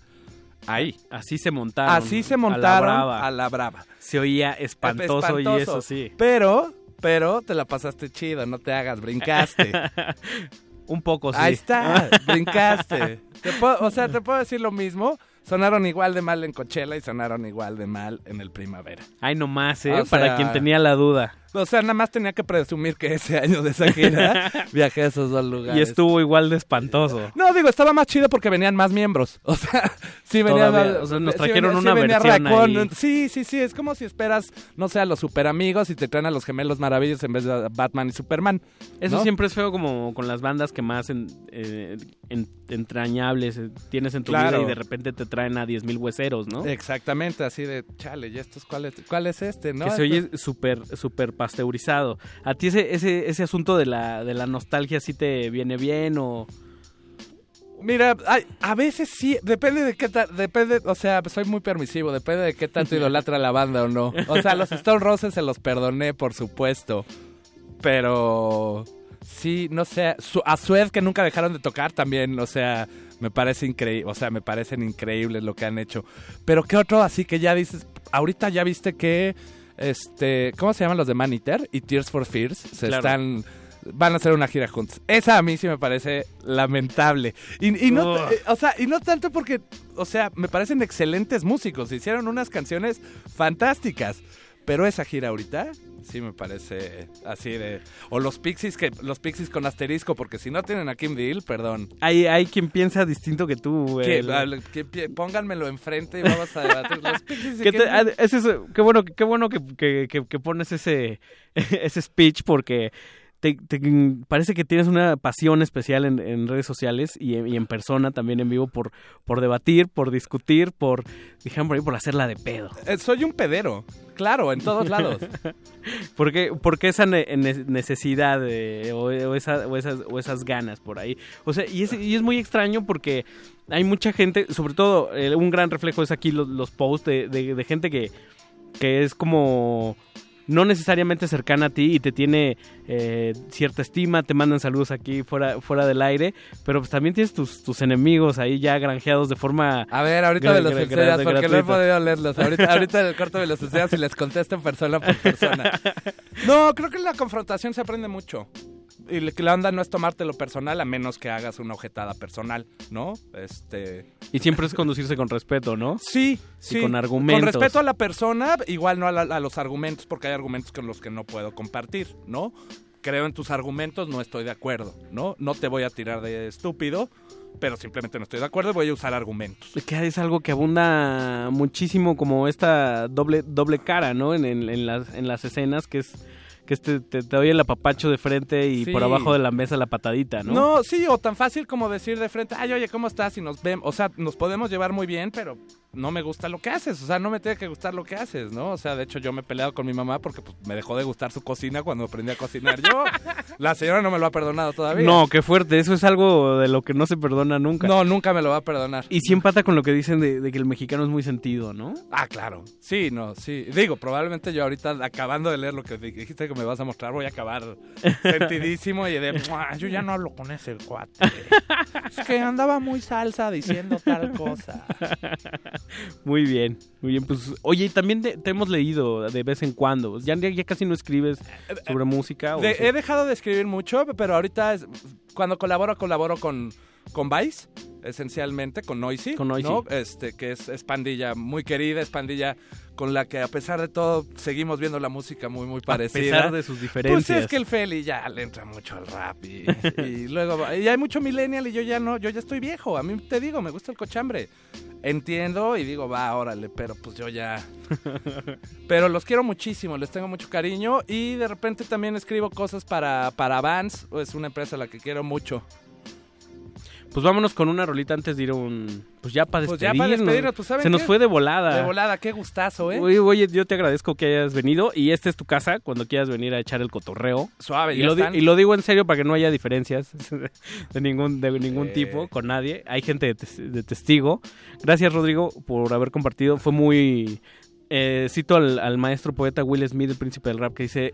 ahí. Así se montaron. Así se a la montaron brava. a la brava. Se oía espantoso, y eso sí. Pero, pero te la pasaste chido, no te hagas, brincaste. Un poco sí. Ahí está, brincaste. Te puedo- o sea, te puedo decir lo mismo. Sonaron igual de mal en Coachella y sonaron igual de mal en el Primavera. Ay, nomás, ¿eh? O Para sea- quien tenía la duda. O sea, nada más tenía que presumir que ese año de esa gira viajé a esos dos lugares. Y estuvo igual de espantoso. No, digo, estaba más chido porque venían más miembros. O sea, sí venían Todavía, o sea, nos trajeron una sí versión ahí. Sí, sí, sí. Es como si esperas, no sé, a los super amigos y te traen a los gemelos maravillosos en vez de a Batman y Superman. Eso ¿no? siempre es feo como con las bandas que más en- eh, en- entrañables eh, tienes en tu Claro. vida y de repente te traen a 10.000 hueseros, ¿no? Exactamente, así de, chale, ¿y estos cuál es, cuál es este? ¿no? que se oye súper súper pasteurizado. ¿A ti ese, ese, ese asunto de la, de la nostalgia sí te viene bien o...? Mira, a veces sí, depende de qué tal, depende, o sea, soy muy permisivo, depende de qué tanto idolatra la banda o no. O sea, los Stone Roses se los perdoné, por supuesto, pero sí, no sé, su- a Sued que nunca dejaron de tocar también, o sea, me parece increíble, o sea, me parecen increíbles lo que han hecho. Pero qué otro así que ya dices, ahorita ya viste que, este, ¿cómo se llaman los de Man Eater y Tears for Fears? Se Claro. están van a hacer una gira juntos. Esa a mí sí me parece lamentable. Y, y no, eh, o sea, y no tanto porque, o sea, me parecen excelentes músicos. Hicieron unas canciones fantásticas. Pero esa gira ahorita sí me parece así de... O los Pixies, que los Pixies con asterisco, porque si no tienen a Kim Deal, perdón. Hay, hay quien piensa distinto que tú. El- al- que pónganmelo enfrente y vamos a debatir. Los Pixies y te- Deal. ah, es eso, qué bueno, qué bueno que, que- que- que pones ese, ese speech porque te, te- parece que tienes una pasión especial en, en redes sociales y, en- y en persona también en vivo por, por debatir, por discutir, por, dijeron por ahí, por hacerla de pedo. Eh, soy un pedero, claro, en todos lados. ¿Por qué, por qué esa ne- ne- necesidad de- o, o esa- o esas, o esas ganas por ahí? O sea, y es, y es muy extraño porque hay mucha gente, sobre todo eh, un gran reflejo es aquí los, los posts de, de- de gente que, que es como no necesariamente cercana a ti y te tiene eh, cierta estima, te mandan saludos aquí fuera, fuera del aire, pero pues también tienes tus, tus enemigos ahí ya granjeados de forma... A ver, ahorita me los gra- porque no he podido leerlos. Ahorita, ahorita en el corto me los enseñas y les contesto persona por persona. No, creo que en la confrontación se aprende mucho. Y que la onda no es tomártelo personal a menos que hagas una ojetada personal, ¿no? Este... Y siempre es conducirse con respeto, ¿no? Sí, Y sí. con argumentos. Con respeto a la persona, igual no a, la- a los argumentos, porque hay argumentos con los que no puedo compartir, ¿no? Creo en tus argumentos, no estoy de acuerdo, ¿no? No te voy a tirar de estúpido, pero simplemente no estoy de acuerdo y voy a usar argumentos. Que es algo que abunda muchísimo como esta doble doble cara, ¿no? En, en- en las, en las escenas, que es que este, te, te doy el apapacho de frente y Sí. por abajo de la mesa la patadita, ¿no? ¿no? sí, o tan fácil como decir de frente, ay, oye, ¿cómo estás? Y nos vemos, o sea, nos podemos llevar muy bien, pero no me gusta lo que haces, o sea, no me tiene que gustar lo que haces, ¿no? O sea, de hecho yo me he peleado con mi mamá porque pues, me dejó de gustar su cocina cuando aprendí a cocinar yo. La señora no me lo ha perdonado todavía. No, qué fuerte, eso es algo de lo que no se perdona nunca. No, nunca me lo va a perdonar. Y sí empata con lo que dicen de, de que el mexicano es muy sentido, ¿no? Ah, claro. Sí, no, sí. Digo, probablemente yo ahorita, acabando de leer lo que dijiste que me vas a mostrar, voy a acabar sentidísimo y de, "Mua, yo ya no hablo con ese cuate. Es que andaba muy salsa diciendo tal cosa. Muy bien, muy bien. Pues, oye, y también te, te hemos leído de vez en cuando. Ya, ya casi no escribes sobre música. ¿o De- sí? he dejado de escribir mucho, pero ahorita es- cuando colaboro, colaboro con, con Vice, esencialmente, con Noisy. Con Noisy. ¿no? Este, que es, es pandilla muy querida, es pandilla con la que a pesar de todo seguimos viendo la música muy, muy parecida. A pesar de sus Pues diferencias. es que el Feli ya le entra mucho al rap y, y luego y hay mucho millennial y yo ya no, yo ya estoy viejo. A mí te digo, me gusta el cochambre. Entiendo y digo, va, órale, pero pues yo ya. Pero los quiero muchísimo, les tengo mucho cariño y de repente también escribo cosas para, para Vans, es una empresa a la que quiero mucho. Pues vámonos con una rolita antes de ir a un... Pues ya para Pues despedirnos. ya para despedirnos, pues, ¿saben Se nos qué? fue de volada. De volada, qué gustazo, ¿eh? Oye, oye, yo te agradezco que hayas venido y esta es tu casa cuando quieras venir a echar el cotorreo. Suave, Y ya lo, están. y lo digo en serio para que no haya diferencias de ningún, de ningún tipo con nadie. Hay gente de, tes- de testigo. Gracias, Rodrigo, por haber compartido. Fue muy... eh, cito al, al maestro poeta Will Smith, el príncipe del rap, que dice...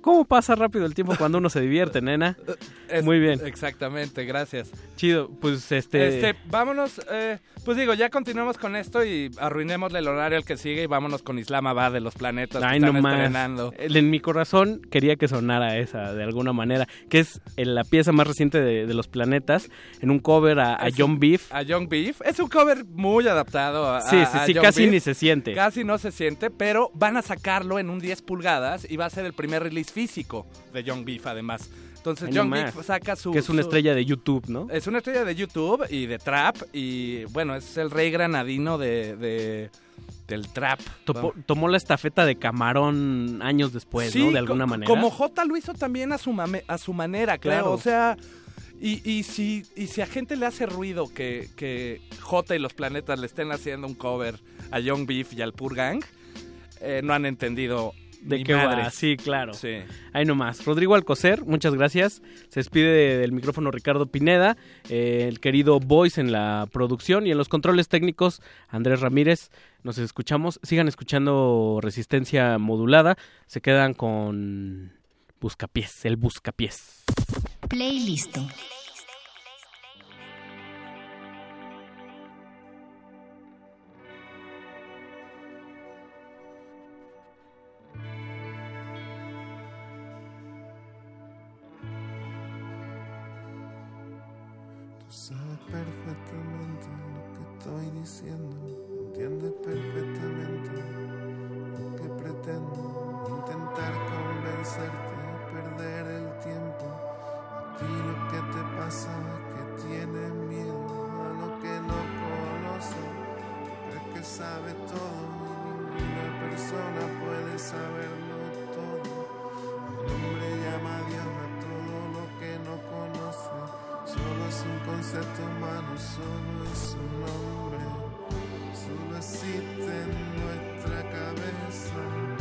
¿Cómo pasa rápido el tiempo cuando uno se divierte, nena? Es- Muy bien. Exactamente, gracias. Chido, pues este... Este, vámonos, eh, pues digo, ya continuemos con esto y arruinémosle el horario al que sigue y vámonos con Islamabad de los planetas Ay, que están no más. estrenando. En mi corazón quería que sonara esa de alguna manera, que es la pieza más reciente de, de los planetas, en un cover a, a John Beef. A Young Beef. Es un cover muy adaptado a Sí, sí, sí, casi Beef. ni se siente. Casi no se siente, pero van a sacarlo en un 10 pulgadas y va a ser el primer release físico de Young Beef, además. Entonces, Young Beef saca su. Que es una su- estrella de YouTube, ¿no? Es una estrella de YouTube y de trap. Y bueno, es el rey granadino de, de- del trap. Topo- tomó la estafeta de Camarón años después, ¿no? De alguna co- manera. Como J lo hizo también a su, mame- a su manera. Claro. O sea, y, y si, y si a gente le hace ruido que, que J y los planetas le estén haciendo un cover a Young Beef y al Pur Gang, eh, no han entendido ¿De qué va? Sí, claro. Sí. Ahí nomás. Rodrigo Alcocer, muchas gracias. Se despide del micrófono Ricardo Pineda, eh, el querido Voice en la producción y en los controles técnicos Andrés Ramírez. Nos escuchamos. Sigan escuchando Resistencia Modulada. Se quedan con Buscapiés, el Buscapiés. Playlist. Perfectamente lo que estoy diciendo, entiendes perfectamente lo que pretendo, intentar convencerte, perder el tiempo. A ti lo que te pasa es que tienes miedo. A lo que no conoces, crees que sabes todo. Y ninguna persona puede saberlo un concepto humano, solo es un nombre. Solo existe en nuestra cabeza.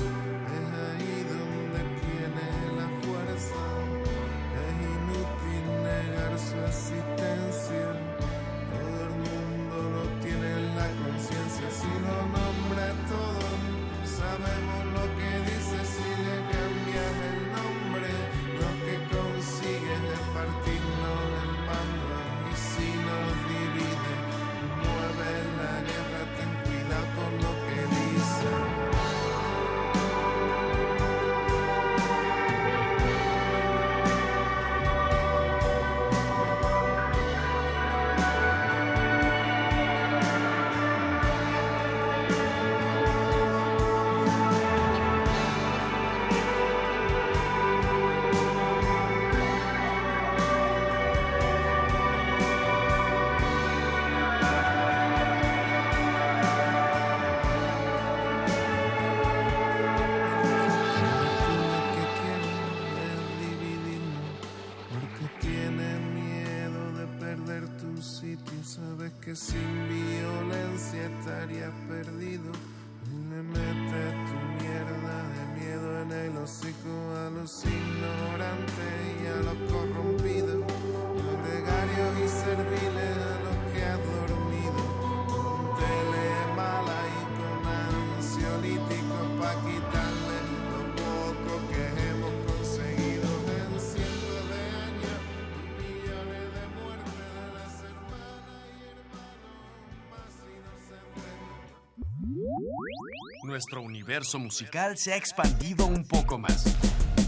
Nuestro universo musical se ha expandido un poco más.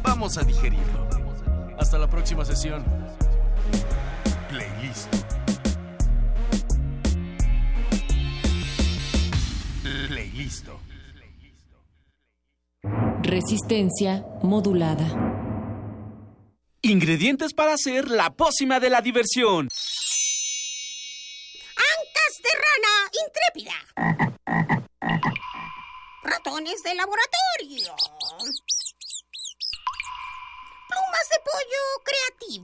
Vamos a digerirlo. Hasta la próxima sesión. Playlist. Playlist. Resistencia modulada. Ingredientes para hacer la pócima de la diversión.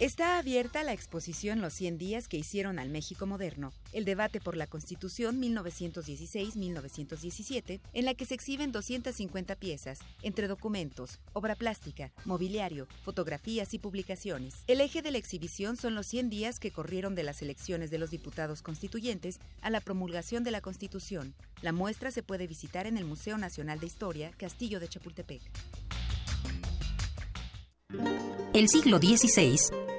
Está abierta la exposición Los 100 días que hicieron al México moderno, el debate por la Constitución 1916-1917, en la que se exhiben 250 piezas, entre documentos, obra plástica, mobiliario, fotografías y publicaciones. El eje de la exhibición son los 100 días que corrieron de las elecciones de los diputados constituyentes a la promulgación de la Constitución. La muestra se puede visitar en el Museo Nacional de Historia, Castillo de Chapultepec. El siglo XVI,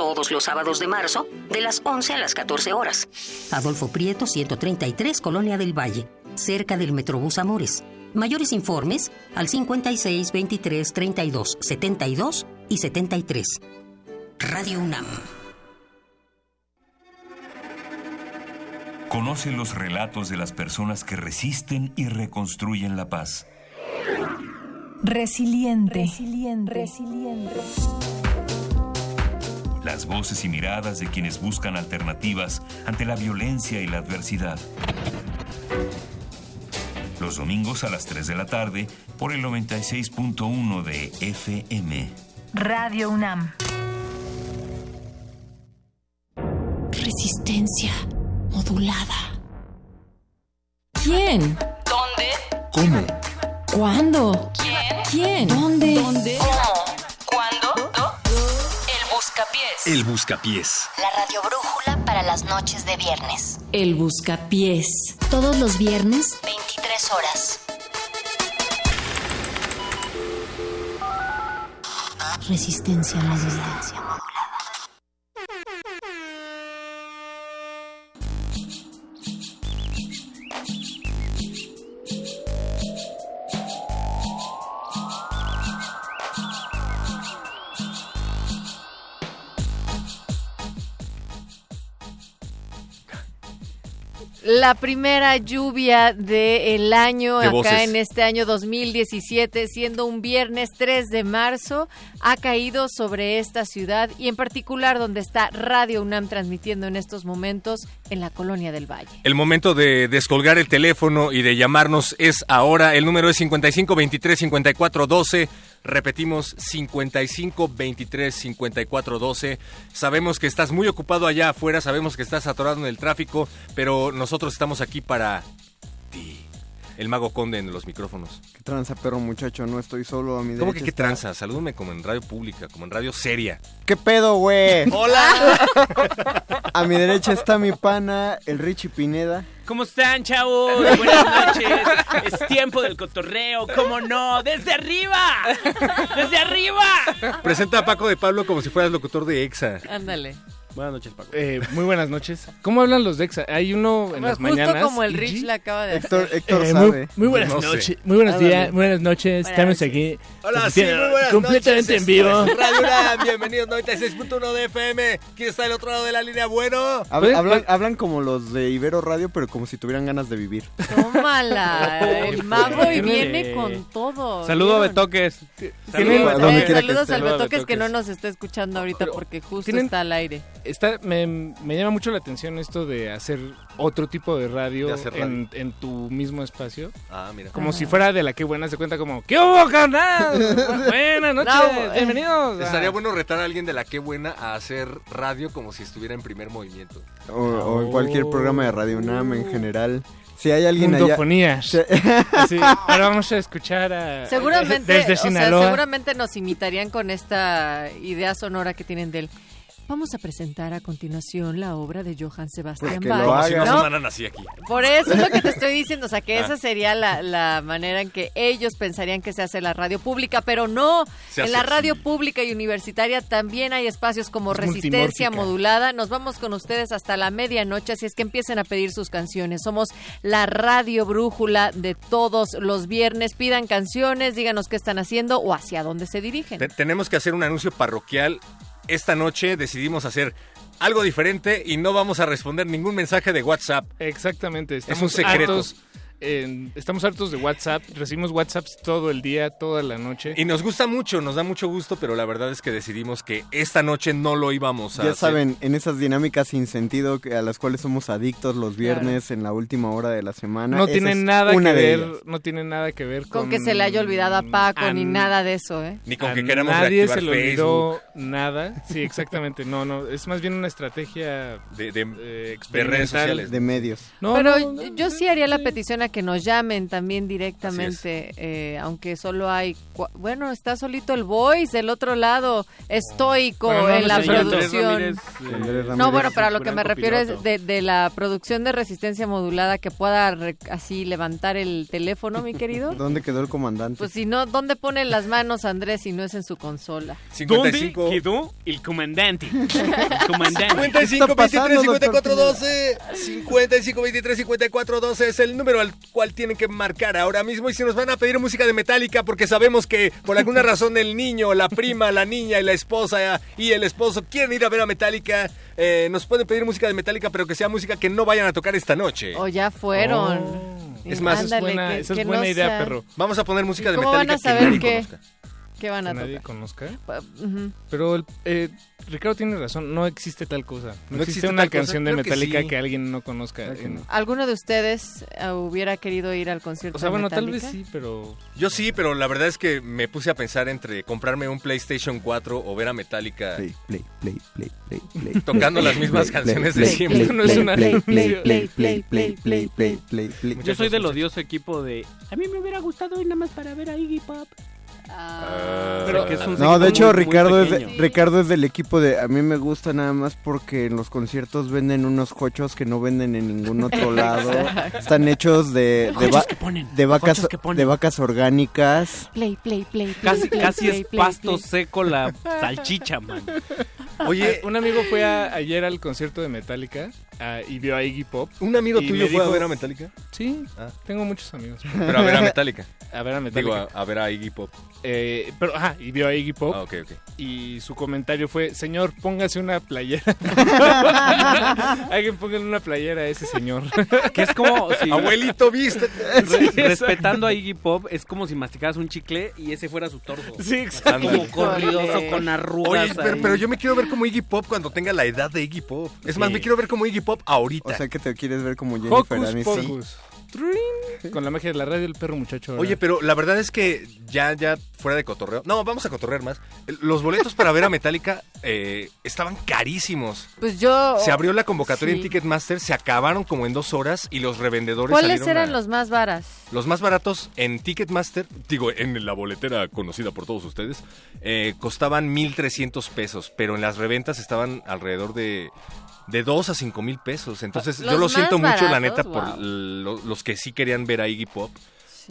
todos los sábados de marzo, de las 11 a las 14 horas. Adolfo Prieto, 133, Colonia del Valle, cerca del Metrobús Amores. Mayores informes al 56 23 32 72 y 73. Radio UNAM. Conoce los relatos de las personas que resisten y reconstruyen la paz. Resiliente. Resiliente. Resiliente. Las voces y miradas de quienes buscan alternativas ante la violencia y la adversidad. Los domingos a las 3 de la tarde por el 96.1 de FM. Radio UNAM. Resistencia modulada. ¿Quién? ¿Dónde? ¿Cómo? ¿Cuándo? ¿Quién? ¿Quién? ¿Dónde? ¿Dónde? Buscapiés. El Buscapiés. La radio brújula para las noches de viernes. El Buscapiés. Todos los viernes, 23 horas. Resistencia modulada. La primera lluvia del año De acá voces. en este año 2017, siendo un viernes 3 de marzo, ha caído sobre esta ciudad y en particular donde está Radio UNAM transmitiendo en estos momentos en la Colonia del Valle. El momento de descolgar el teléfono y de llamarnos es ahora. El número es 55 23 54 12. Repetimos 55 23 54 12. Sabemos que estás muy ocupado allá afuera, sabemos que estás atorado en el tráfico, pero nosotros estamos aquí para ti. El mago conde en los micrófonos. ¿Qué tranza, perro muchacho? No estoy solo a mi ¿Cómo que qué está- tranza? Salúdame como en radio pública, como en radio seria. ¿Qué pedo, güey? ¡Hola! A mi derecha está mi pana, el Richie Pineda. ¿Cómo están, chavos? Buenas noches. Es tiempo del cotorreo, ¿cómo no? ¡Desde arriba! ¡Desde arriba! Presenta a Paco de Pablo como si fueras locutor de EXA. Ándale. Buenas noches, Paco. Eh, muy buenas noches. ¿Cómo hablan los de EXA? Hay uno en las Justo mañanas. como el Rich la acaba de Héctor, hacer. Héctor Eh, muy, sabe. muy buenas No noches, muy buenos días, muy buenas noches. Buenas Estamos aquí. Hola, sí, muy buenas completamente noches. en vivo. Radio UNAM, bienvenidos 96.1 de FM. ¿Quién está del otro lado de la línea? Bueno. Hab- ¿Puede- hablan, puede- hablan como los de Ibero Radio, pero como si tuvieran ganas de vivir. Tómala. El mago y viene con todo. Saludo a ¿vieron? Betoques. Eh, quiera que saludos al a Betoques que no Betoques. nos está escuchando ahorita porque justo está al aire. Está, me, me llama mucho la atención esto de hacer otro tipo de radio, De En, en tu mismo espacio. Ah, mira. Como si fuera de la que buena se cuenta como ¿Qué hubo, carnal? Buenas noches, No, eh. bienvenidos. Estaría bueno retar a alguien de la que buena a hacer radio como si estuviera en primer movimiento. O, o en cualquier programa de Radio UNAM en general. Si hay alguien allá... Así, ahora vamos a escuchar a... Seguramente, Desde o sea, Sinaloa. seguramente nos imitarían con esta idea sonora que tienen de él. Vamos a presentar a continuación la obra de Johann Sebastian Pues que Bach. lo no haga. ¿no? sonaran así aquí. Por eso es lo que te estoy diciendo, o sea, que Ah. esa sería la, la manera en que ellos pensarían que se hace la radio pública, pero no. En la así. radio pública y universitaria también hay espacios como Es Resistencia. Modulada. Nos vamos con ustedes hasta la medianoche, así es que empiecen a pedir sus canciones. Somos la radio brújula de todos los viernes. Pidan canciones, díganos qué están haciendo o hacia dónde se dirigen. Te- tenemos que hacer un anuncio parroquial. Esta noche decidimos hacer algo diferente y no vamos a responder ningún mensaje de WhatsApp. Exactamente, estamos un secreto. hartos, en- estamos hartos de WhatsApp, recibimos WhatsApps todo el día, toda la noche. Y nos gusta mucho, nos da mucho gusto, pero la verdad es que decidimos que esta noche no lo íbamos a Ya hacer. saben, en esas dinámicas sin sentido que- a las cuales somos adictos los viernes en la última hora de la semana. no tiene nada que ver, ellas. no tiene nada que ver con, Con que se le haya olvidado a Paco, a ni nada de eso, ¿eh? Ni con a que queramos nadie reactivar se le Facebook. olvidó nada. Sí, exactamente. No, no, es más bien una estrategia De, de- eh, de redes sociales. De medios. No, Pero no, no, yo sí haría la petición a que nos llamen también directamente, eh, aunque solo hay... Bueno, está solito el voice del otro lado, estoico no en la producción. Andrés No, bueno, pero a lo que me refiero es de, de la producción de resistencia modulada que pueda re- así levantar el teléfono, mi querido. ¿Dónde quedó el comandante? Pues si no, ¿dónde pone las manos Andrés si no es en su consola? 55 ¿Dónde quedó el comandante? El comandante. 55 está pasando, 23 doctor 54 12 55 23 54 12 es el número al cual tienen que marcar ahora mismo y si nos van a pedir música de Metallica porque sabemos que por alguna razón el niño, la prima, la niña y la esposa y el esposo quieren ir a ver a Metallica, eh, nos pueden pedir música de Metallica pero que sea música que no vayan a tocar esta noche. O ya fueron. Oh. Es más, esa es buena- que- esa es buena no idea, sea- perro. Vamos a poner música de ¿Cómo van Metallica a que saber nadie qué? conozca. ¿Qué van a que nadie tocar? conozca. Pa- ujú. Pero el- eh, Ricardo tiene razón, no existe tal cosa. No, ¿No existe, existe una tal cosa? canción de que Metallica sí. que, alguien no conozca. En- no. ¿Alguno de ustedes eh, hubiera querido ir al concierto O sea, de bueno, tal Metallica? vez sí, pero... Yo sí, pero la verdad es que me puse a pensar entre comprarme un PlayStation 4 o ver a Metallica Play, play, play, play, play, play. tocando las mismas canciones de siempre. No es una play, play, anuncio. play, play, play, play, play, play, play. Yo soy del odioso equipo de... A mí me hubiera gustado ir nada más para ver a Iggy Pop. Ah. Pero- que es un No, de hecho muy, muy Ricardo es, de-. Ricardo es del equipo de a mí me gusta nada más porque en los conciertos venden unos cochos que no venden en ningún otro lado. Están hechos de de, va- Jochos que ponen, de vacas jochos que ponen. de vacas orgánicas. Play, play, play, play, Casi, play, casi play, es play, pasto play. seco la salchicha, man. Oye, un amigo fue a- ayer al concierto de Metallica ah, y vio a Iggy Pop. ¿Un amigo tuyo fue a dijo- ver a Metallica? Sí, Ah. tengo muchos amigos. Pero a ver a Metallica. A ver a Digo, Metallica. a, a ver a Iggy Pop. Eh, pero, ajá, y vio a Iggy Pop. Ah. Y su comentario fue, señor, póngase una playera. Alguien póngale una playera a ese señor. Que es como si... Abuelito, viste. Re- respetando a Iggy Pop, es como si masticaras un chicle y ese fuera su torso. Sí, exacto. Como corridoso, con arrugas. Oye, pero, yo me quiero ver como Iggy Pop cuando tenga la edad de Iggy Pop. Es más, me quiero ver como Iggy Pop ahorita. O sea que te quieres ver como Jennifer Hocus Aniston. Pocus. Trin, con la magia de la radio, el perro muchacho. Oye, pero la verdad es que ya, ya fuera de cotorreo. No, vamos a cotorrear más. Los boletos para ver a Metallica eh, estaban carísimos. Pues yo... Se abrió la convocatoria en. Ticketmaster, se acabaron como en dos horas y los revendedores ¿Cuáles eran a- los más varas? Los más baratos en Ticketmaster, digo, en la boletera conocida por todos ustedes, eh, costaban 1.300 pesos, pero en las reventas estaban alrededor de, de 2 a 5 mil pesos. Entonces Los yo lo siento mucho, la neta, por wow. los que sí querían ver a Iggy Pop,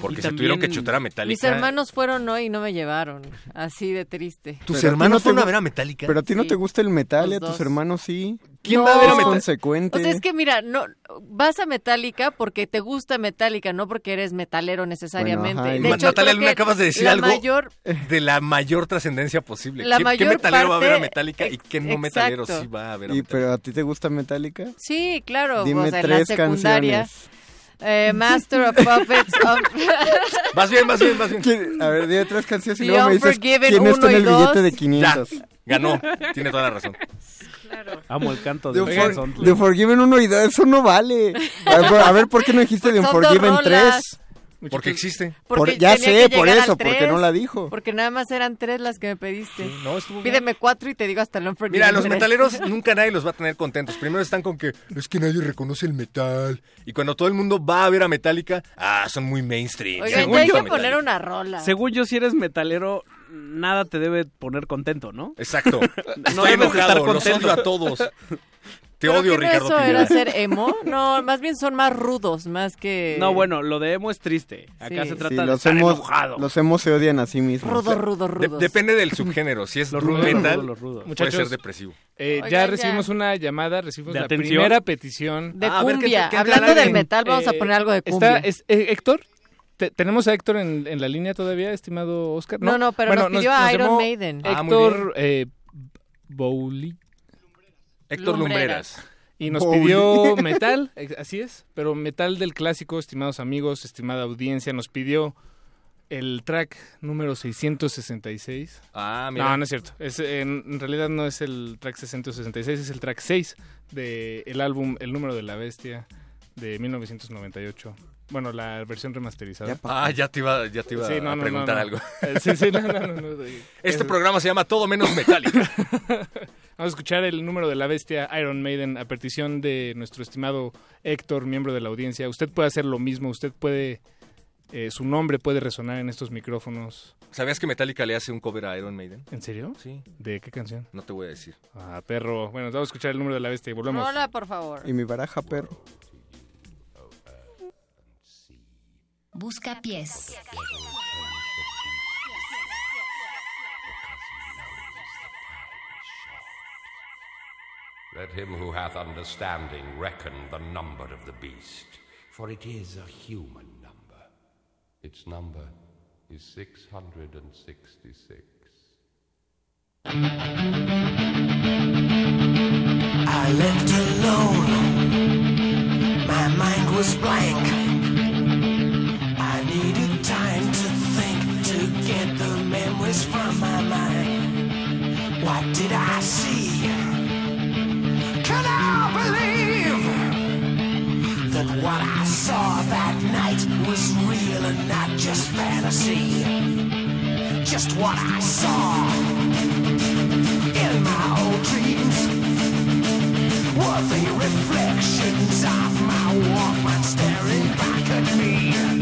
porque Y se tuvieron que chutar a Metallica. Mis hermanos fueron hoy y no me llevaron. Así de triste. ¿Tus Pero a ti hermanos no te fueron a ver a Metallica? Pero a ti no Sí. te gusta el metal y a tus dos. hermanos sí. ¿Quién No. va a ver a Es Metallica? consecuente. O sea, es que mira, no vas a Metallica porque te gusta Metallica, no porque eres metalero necesariamente. ajá, y- de hecho, Natalia Luna, acabas de decir la algo mayor de la mayor trascendencia posible. La ¿Qué, qué mayor metalero va a ver a parte- Metallica y qué no metalero exacto. sí va a ver a ¿Y Metallica? pero a ti te gusta Metallica? Sí, claro, Dime o sea, en la tres secundaria. canciones. eh, Master of Puppets. of- Más bien, más bien, más bien. ¿Quién- A ver, dime tres canciones y The luego me dices quién está en y el billete dos. de Ya, 500. ganó. Tiene toda la razón. Amo el canto The, de Unfor- Unforgiven. The Unforgiven 1 y 2, eso no vale. A ver, a ver, ¿por qué no dijiste The rolas. 3? Porque existe. porque ya sé, por eso, porque no la dijo. Porque nada más eran tres las que me pediste. No, estuvo bien. Pídeme cuatro y te digo hasta el Unforgiven Mira, los metaleros nunca nadie los va a tener contentos. Primero están con que es que nadie reconoce el metal. Y cuando todo el mundo va a ver a Metallica, ah, son muy mainstream. Oigan, hay yo, que poner una rola. Según yo, si eres metalero, nada te debe poner contento, ¿no? Exacto. No Estoy debes estar enojado, los contento. odio a todos. Te ¿Pero odio, no Ricardo eso Pineda. era ser emo? No, más bien son más rudos, más que... No, bueno, lo de emo es triste. Acá Sí. se trata Sí, de los estar hemos, enojado. los hemos se odian a sí mismos. Rudo, rudo, De- rudos. depende del subgénero. Si es Los rudos, los metal, rudos, los rudos. puede Muchachos, ser depresivo. Eh, Oigan, ya ya. recibimos una llamada, recibimos ¿De la atención? primera petición. De Ah, a ver, ¿qué- cumbia. qué- qué Hablando del metal, vamos a Eh, poner algo de está- cumbia. es- eh, Héctor, te- ¿tenemos a Héctor en, en la línea todavía, estimado Oscar? No, no, pero nos pidió a Iron Maiden. Ah, Héctor eh, Bowley. Héctor Lumbreras. Lumbreras. Y nos Bowley. pidió metal, eh, así es, pero metal del clásico, estimados amigos, estimada audiencia, nos pidió el track número 666. Ah, mira. No, no es cierto. Es, en, en realidad no es el track 666, es el track 6 del álbum El número de la bestia de 1998. Bueno, la versión remasterizada. Ah, ya te iba, ya te iba Sí, no, a no, preguntar no, no. algo. Sí, sí, no, no, no, no, de- Este es- programa se llama Todo Menos Metallica. Vamos a escuchar el número de la bestia Iron Maiden a petición de nuestro estimado Héctor, miembro de la audiencia. Usted puede hacer lo mismo, usted puede, eh, su nombre puede resonar en estos micrófonos. ¿Sabías que Metallica le hace un cover a Iron Maiden? ¿En serio? Sí. ¿De qué canción? No te voy a decir. Ah, perro. Bueno, vamos a escuchar el número de la bestia y volvemos. Hola, por favor. Y mi baraja, perro. Busca pies. Let him who hath understanding reckon the number of the beast, for it is a human number. Its number is 666. I left alone. My mind was blank. Memories from my mind. What did I see? Can I believe that what I saw that night was real and not just fantasy? Just what I saw in my old dreams were the reflections of my Walkman staring back at me.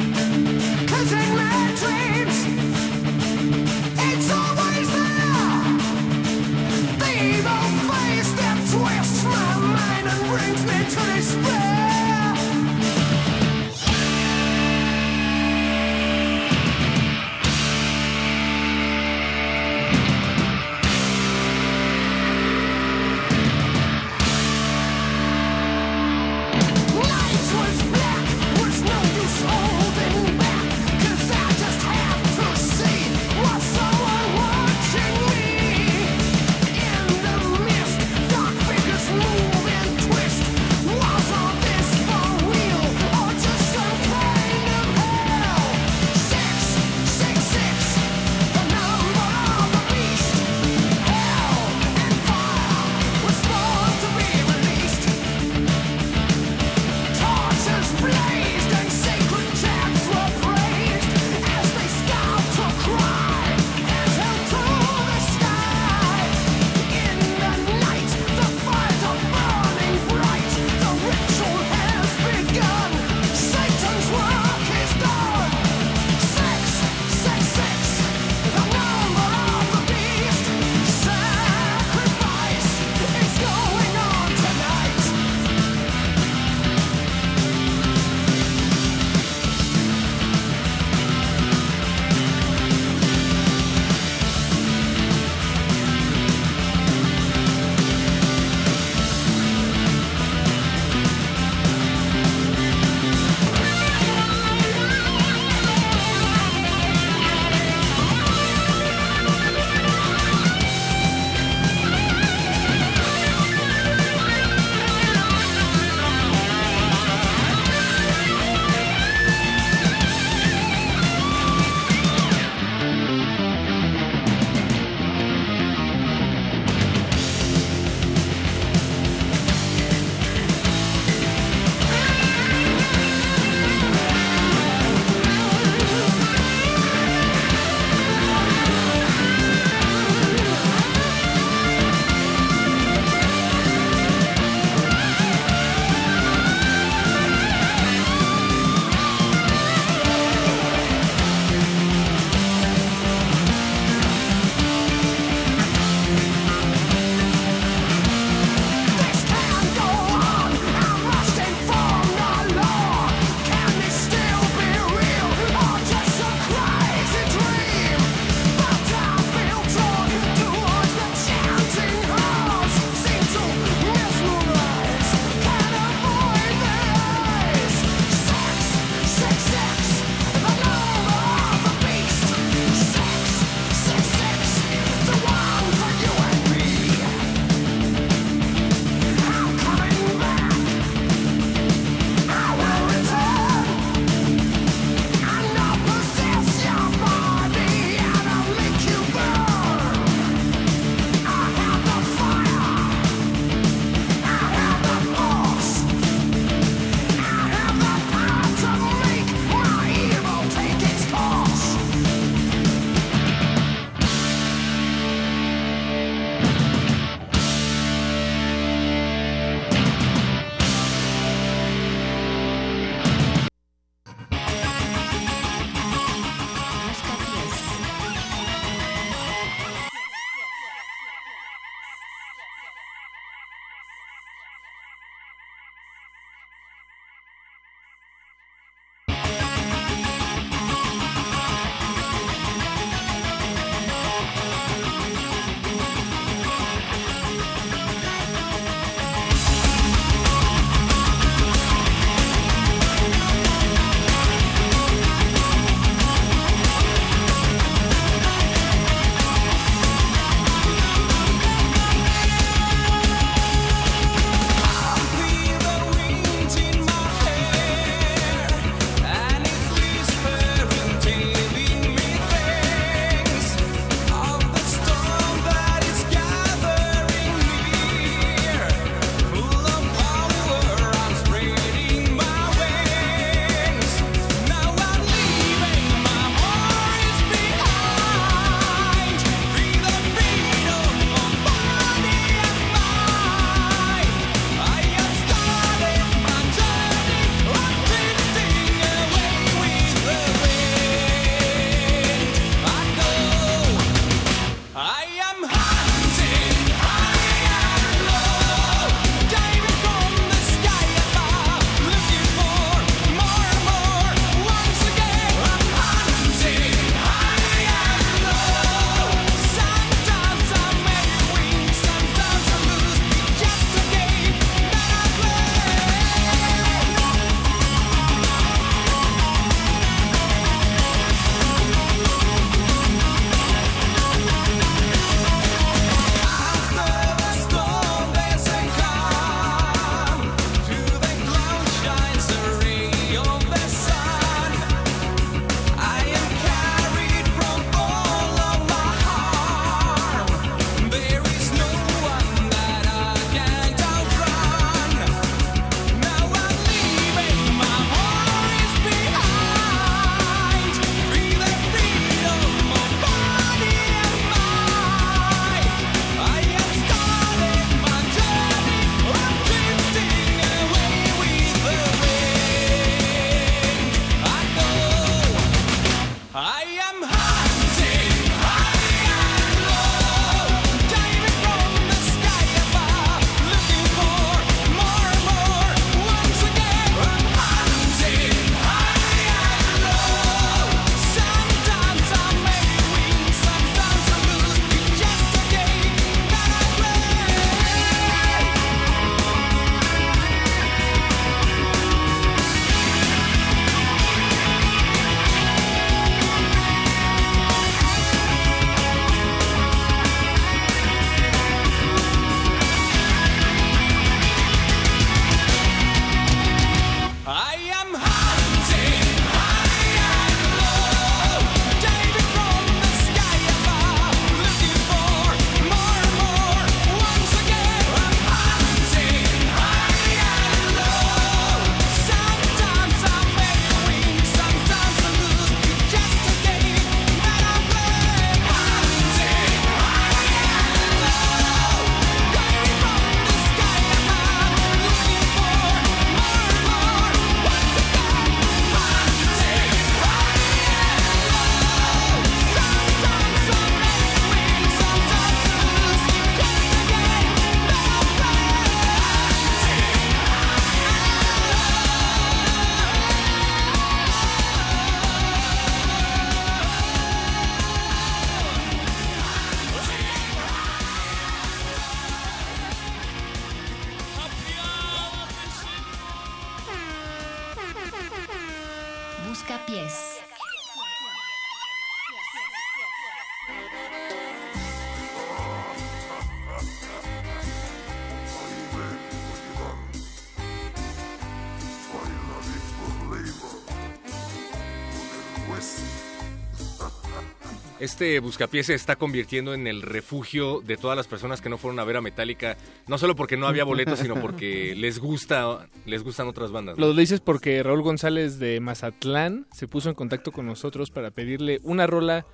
Este Buscapiés se está convirtiendo en el refugio de todas las personas que no fueron a ver a Metallica, no solo porque no había boletos, sino porque les gusta, les gustan otras bandas. ¿no? Lo dices porque Raúl González de Mazatlán se puso en contacto con nosotros para pedirle una rola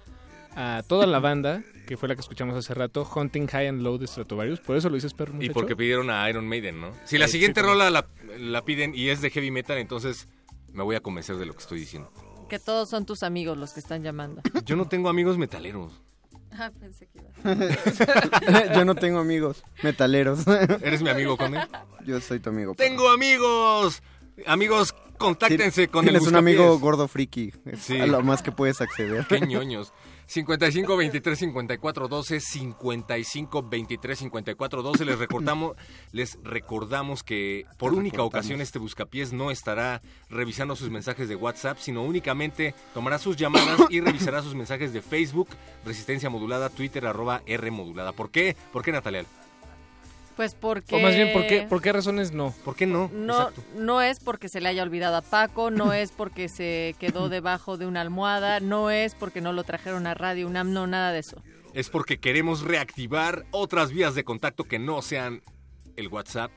a toda la banda, que fue la que escuchamos hace rato, Hunting High and Low de Stratovarius. Por eso lo dices, perro Y porque pidieron a Iron Maiden, ¿no? Si la Sí, siguiente sí, rola la, la piden y es de heavy metal, entonces me voy a convencer de lo que estoy diciendo. Que todos son tus amigos los que están llamando. Yo no tengo amigos metaleros. Ah, pensé que iba. Yo no tengo amigos metaleros. ¿Eres mi amigo, Conde? Yo soy tu amigo. ¡Tengo amigos! Amigos, contáctense con el Tienes un amigo gordo friki. Es Sí. a lo más que puedes acceder. Qué ñoños. 55 23 54 12 55 23 54 12 les recordamos les recordamos que por Les única recordamos. ocasión este buscapiés no estará revisando sus mensajes de WhatsApp, sino únicamente tomará sus llamadas y revisará sus mensajes de Facebook, Resistencia Modulada, Twitter arroba R Modulada. ¿Por qué? ¿Por qué Natalia? Pues porque... O más bien, ¿por qué, ¿por qué razones no? ¿Por qué no? No, no es porque se le haya olvidado a Paco, no es porque se quedó debajo de una almohada, no es porque no lo trajeron a Radio UNAM, no, nada de eso. Es porque queremos reactivar otras vías de contacto que no sean el WhatsApp.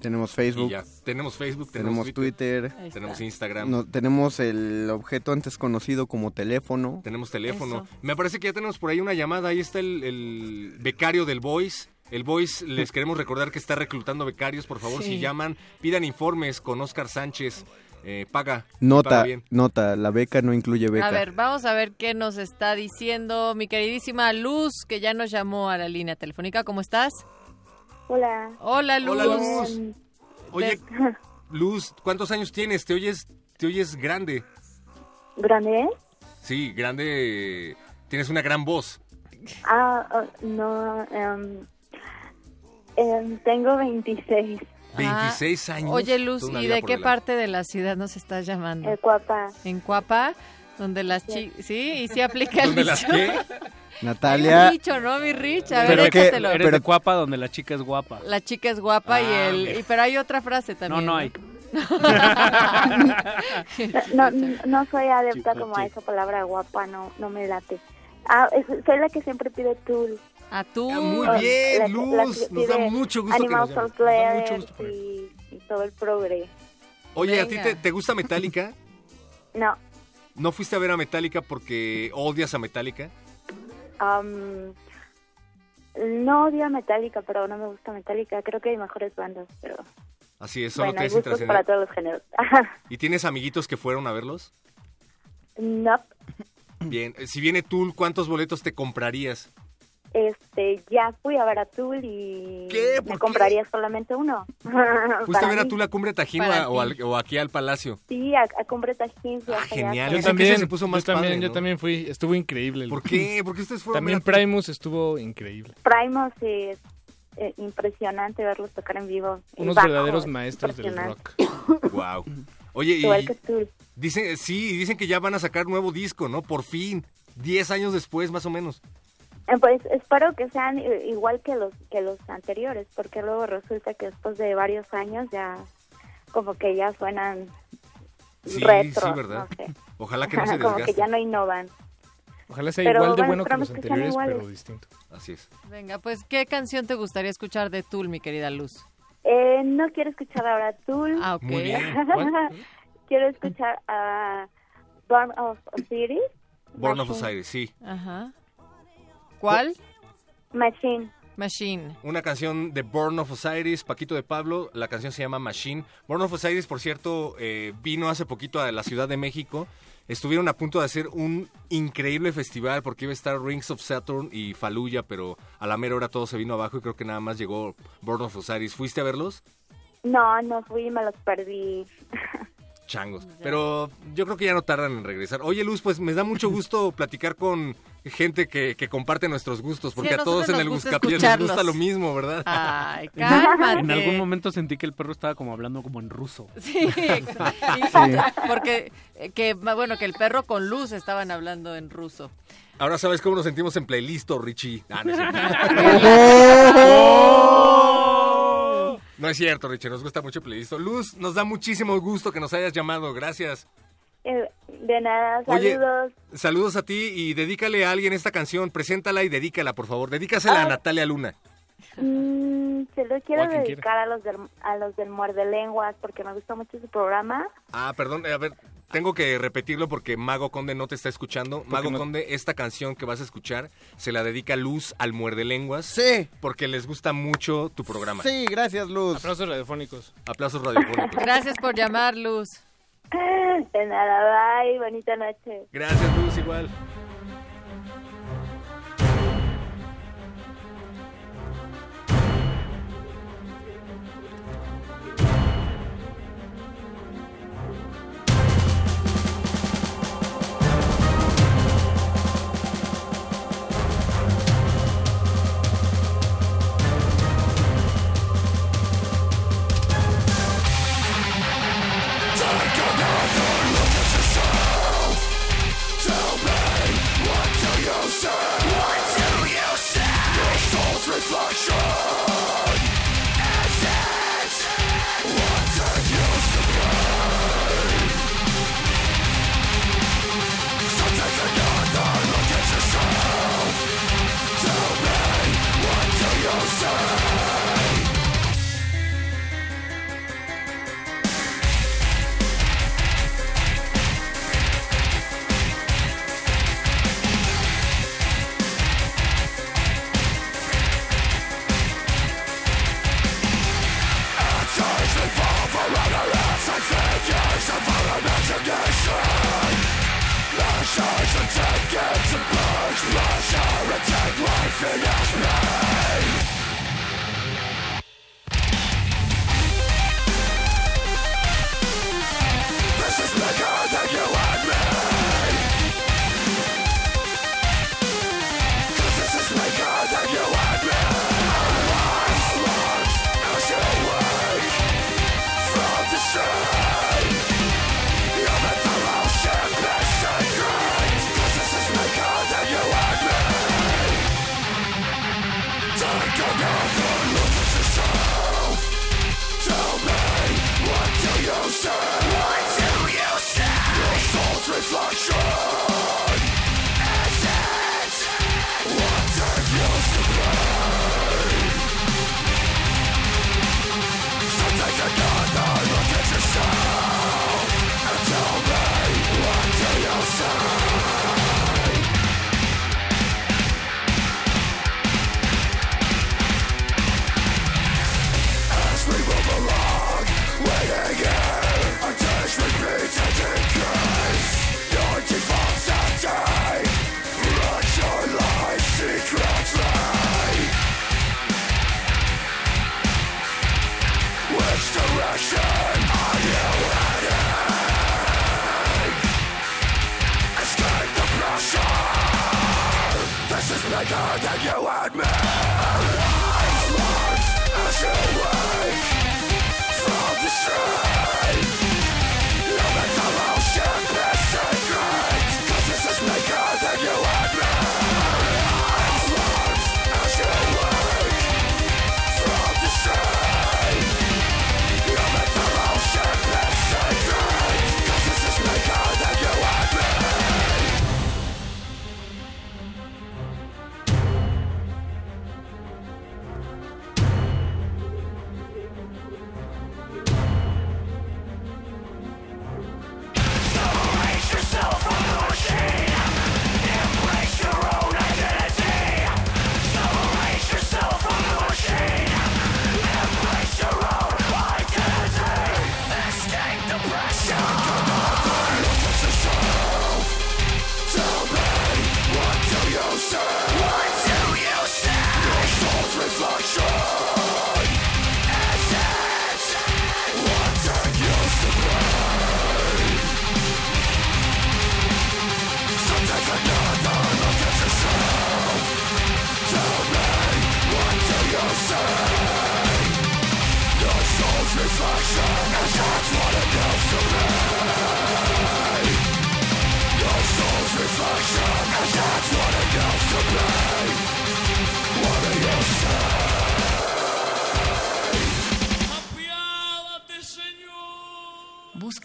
Tenemos Y Facebook. ya. Tenemos Facebook, tenemos, Tenemos Twitter. Tenemos Instagram. No, tenemos el objeto antes conocido como teléfono. Tenemos teléfono. Eso. Me parece que ya tenemos por ahí una llamada. Ahí está el, el becario del Voice. El Voice, les queremos recordar que está reclutando becarios. Por favor, Sí. si llaman, pidan informes con Oscar Sánchez. Eh, paga. paga Nota, bien. nota, la beca no incluye beca. A ver, vamos a ver qué nos está diciendo mi queridísima Luz, que ya nos llamó a la línea telefónica. ¿Cómo estás? Hola. Hola, Luz. Hola, Luz. Oye, Luz, ¿cuántos años tienes? Te oyes, te oyes grande. ¿Grande? Sí, grande. Tienes una gran voz. Ah, oh, no. em, em, tengo 26. 26 años. Ah, Oye, Luz, ¿y de qué parte de la ciudad nos estás llamando? Eh, Cuapa. En Cuapa, donde las chicas... Sí, y sí aplica el ¿Dónde las dicho. qué? Natalia, dicho, ¿no, mi Rich? A ver, Pero que- échatelo. Eres de Cuapa donde la chica es guapa. La chica es guapa y Ah, el... mira. y- pero hay otra frase No, también. no hay. No, no, no soy adepta Chico, como a chico. esa palabra guapa, no, no me late. Ah, soy la que siempre pide tool. A tú. Ah, muy Oh, bien, la que- la Luz. que Nos da mucho gusto que Animal nos llames. Soul Nos mucho gusto eso. y, y todo el progre. Oye, ¿a ti te, te gusta Metallica? No, ¿No fuiste a ver a Metallica porque odias a Metallica? no odio a Metallica, pero no me gusta Metallica. Creo que hay mejores bandas, pero Así es, solo bueno, hay gustos para todos los géneros. ¿Y tienes amiguitos que fueron a verlos? no, Bien, si viene Tool, ¿cuántos boletos te comprarías? Este, ya fui a ver a Tool y ¿Qué? ¿Por me qué? compraría solamente uno. ¿Fuiste a ver a mí. Tool a Cumbre Tajín o, al- o aquí al Palacio? Sí, a, a Cumbre Tajín. Ah, genial. Yo también, ese se puso más yo también, padre, yo ¿no? también fui, estuvo increíble. el- ¿Por qué? ¿Por qué ustedes fueron También? Primus estuvo increíble. Primus es eh, impresionante verlos tocar en vivo. Unos bajo verdaderos es maestros del rock. Wow. Oye, Igual y que Tool. dicen, sí, dicen que ya van a sacar nuevo disco, ¿no? Por fin. Diez años después, más o menos. Eh, Pues espero que sean i- igual que los que los anteriores, porque luego resulta que después de varios años ya como que ya suenan Sí, retro, sí, ¿verdad? no sé. Ojalá que no se como que ya no innovan. Ojalá sea Pero igual de bueno, bueno que los que anteriores, iguales. pero distinto. Así es. Venga, pues, ¿qué canción te gustaría escuchar de Tool, mi querida Luz? Eh, no quiero escuchar ahora Tool. Ah, ok. Muy bien. quiero escuchar a Born of Osiris. Born of. Osiris, sí. Ajá. ¿Cuál? Machine. Machine. Una canción de Born of Osiris, Paquito de Pablo. La canción se llama Machine. Born of Osiris, por cierto, eh, vino hace poquito a la Ciudad de México. Estuvieron a punto de hacer un increíble festival porque iba a estar Rings of Saturn y Fallujah, pero a la mera hora todo se vino abajo y creo que nada más llegó Born of Osiris. ¿Fuiste a verlos? No, no fui, me los perdí. Changos. Pero yo creo que ya no tardan en regresar. Oye, Luz, pues me da mucho gusto platicar con gente que, que comparte nuestros gustos, porque Sí, a a todos en el Buscapiés nos gusta lo mismo, ¿verdad? Ay, cálmate. En algún momento sentí que el perro estaba como hablando como en ruso. Sí, exacto. porque eh, que bueno que el perro con luz estaban hablando en ruso. Ahora sabes cómo nos sentimos en playlist, Richie. Ah, no. No es cierto, Richie, nos gusta mucho playlist. Luz, nos da muchísimo gusto que nos hayas llamado, gracias. Eh, De nada, Oye, saludos. Saludos a ti y dedícale a alguien esta canción, preséntala y dedícala, por favor. Dedícasela a Ah. Natalia Luna. Mm, se lo quiero a dedicar a los del, a los del Muerde Lenguas porque me gusta mucho su programa. Ah, perdón, a ver, tengo que repetirlo porque Mago Conde no te está escuchando. Mago no? Conde, esta canción que vas a escuchar se la dedica Luz al Muerde Lenguas. Sí. Porque les gusta mucho tu programa. Sí, gracias, Luz. Aplausos radiofónicos. Aplausos radiofónicos. Gracias por llamar, Luz. De nada, bye, bonita noche. Gracias, Luz, igual.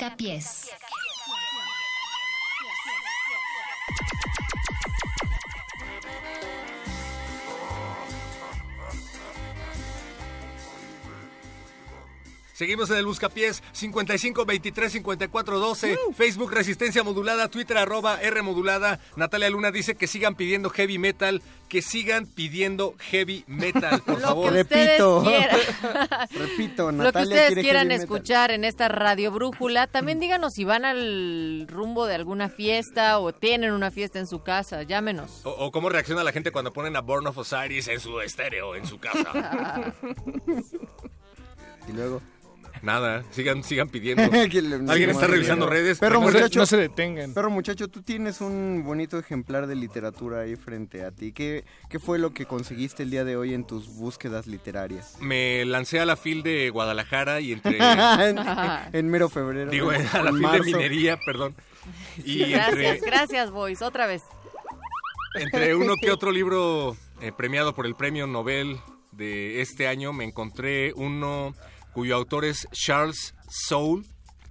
Busca Seguimos en el Buscapiés 55 23 54 12, Facebook Resistencia Modulada, Twitter arroba R Modulada. Natalia Luna dice que sigan pidiendo heavy metal, que sigan pidiendo heavy metal, por Lo favor. que Repito. Repito, Lo que Natalia ustedes quiere quieran metal. escuchar en esta radio brújula. También díganos si van al rumbo de alguna fiesta o tienen una fiesta en su casa. Llámenos. O, o cómo reacciona la gente cuando ponen a Born of Osiris en su estéreo, en su casa. Y luego. Nada, sigan, sigan pidiendo. Alguien está revisando redes. Perro Recuerden- muchacho, no se detengan. Perro muchacho, tú tienes un bonito ejemplar de literatura ahí frente a ti. ¿Qué, ¿Qué fue lo que conseguiste el día de hoy en tus búsquedas literarias? Me lancé a la fil de Guadalajara y entre... en, en mero febrero. Digo, en- a la fil de minería, perdón. Y Gracias, entre, gracias, boys. Otra vez. entre uno que otro libro eh, premiado por el premio Nobel de este año, me encontré uno cuyo autor es Charles Soule,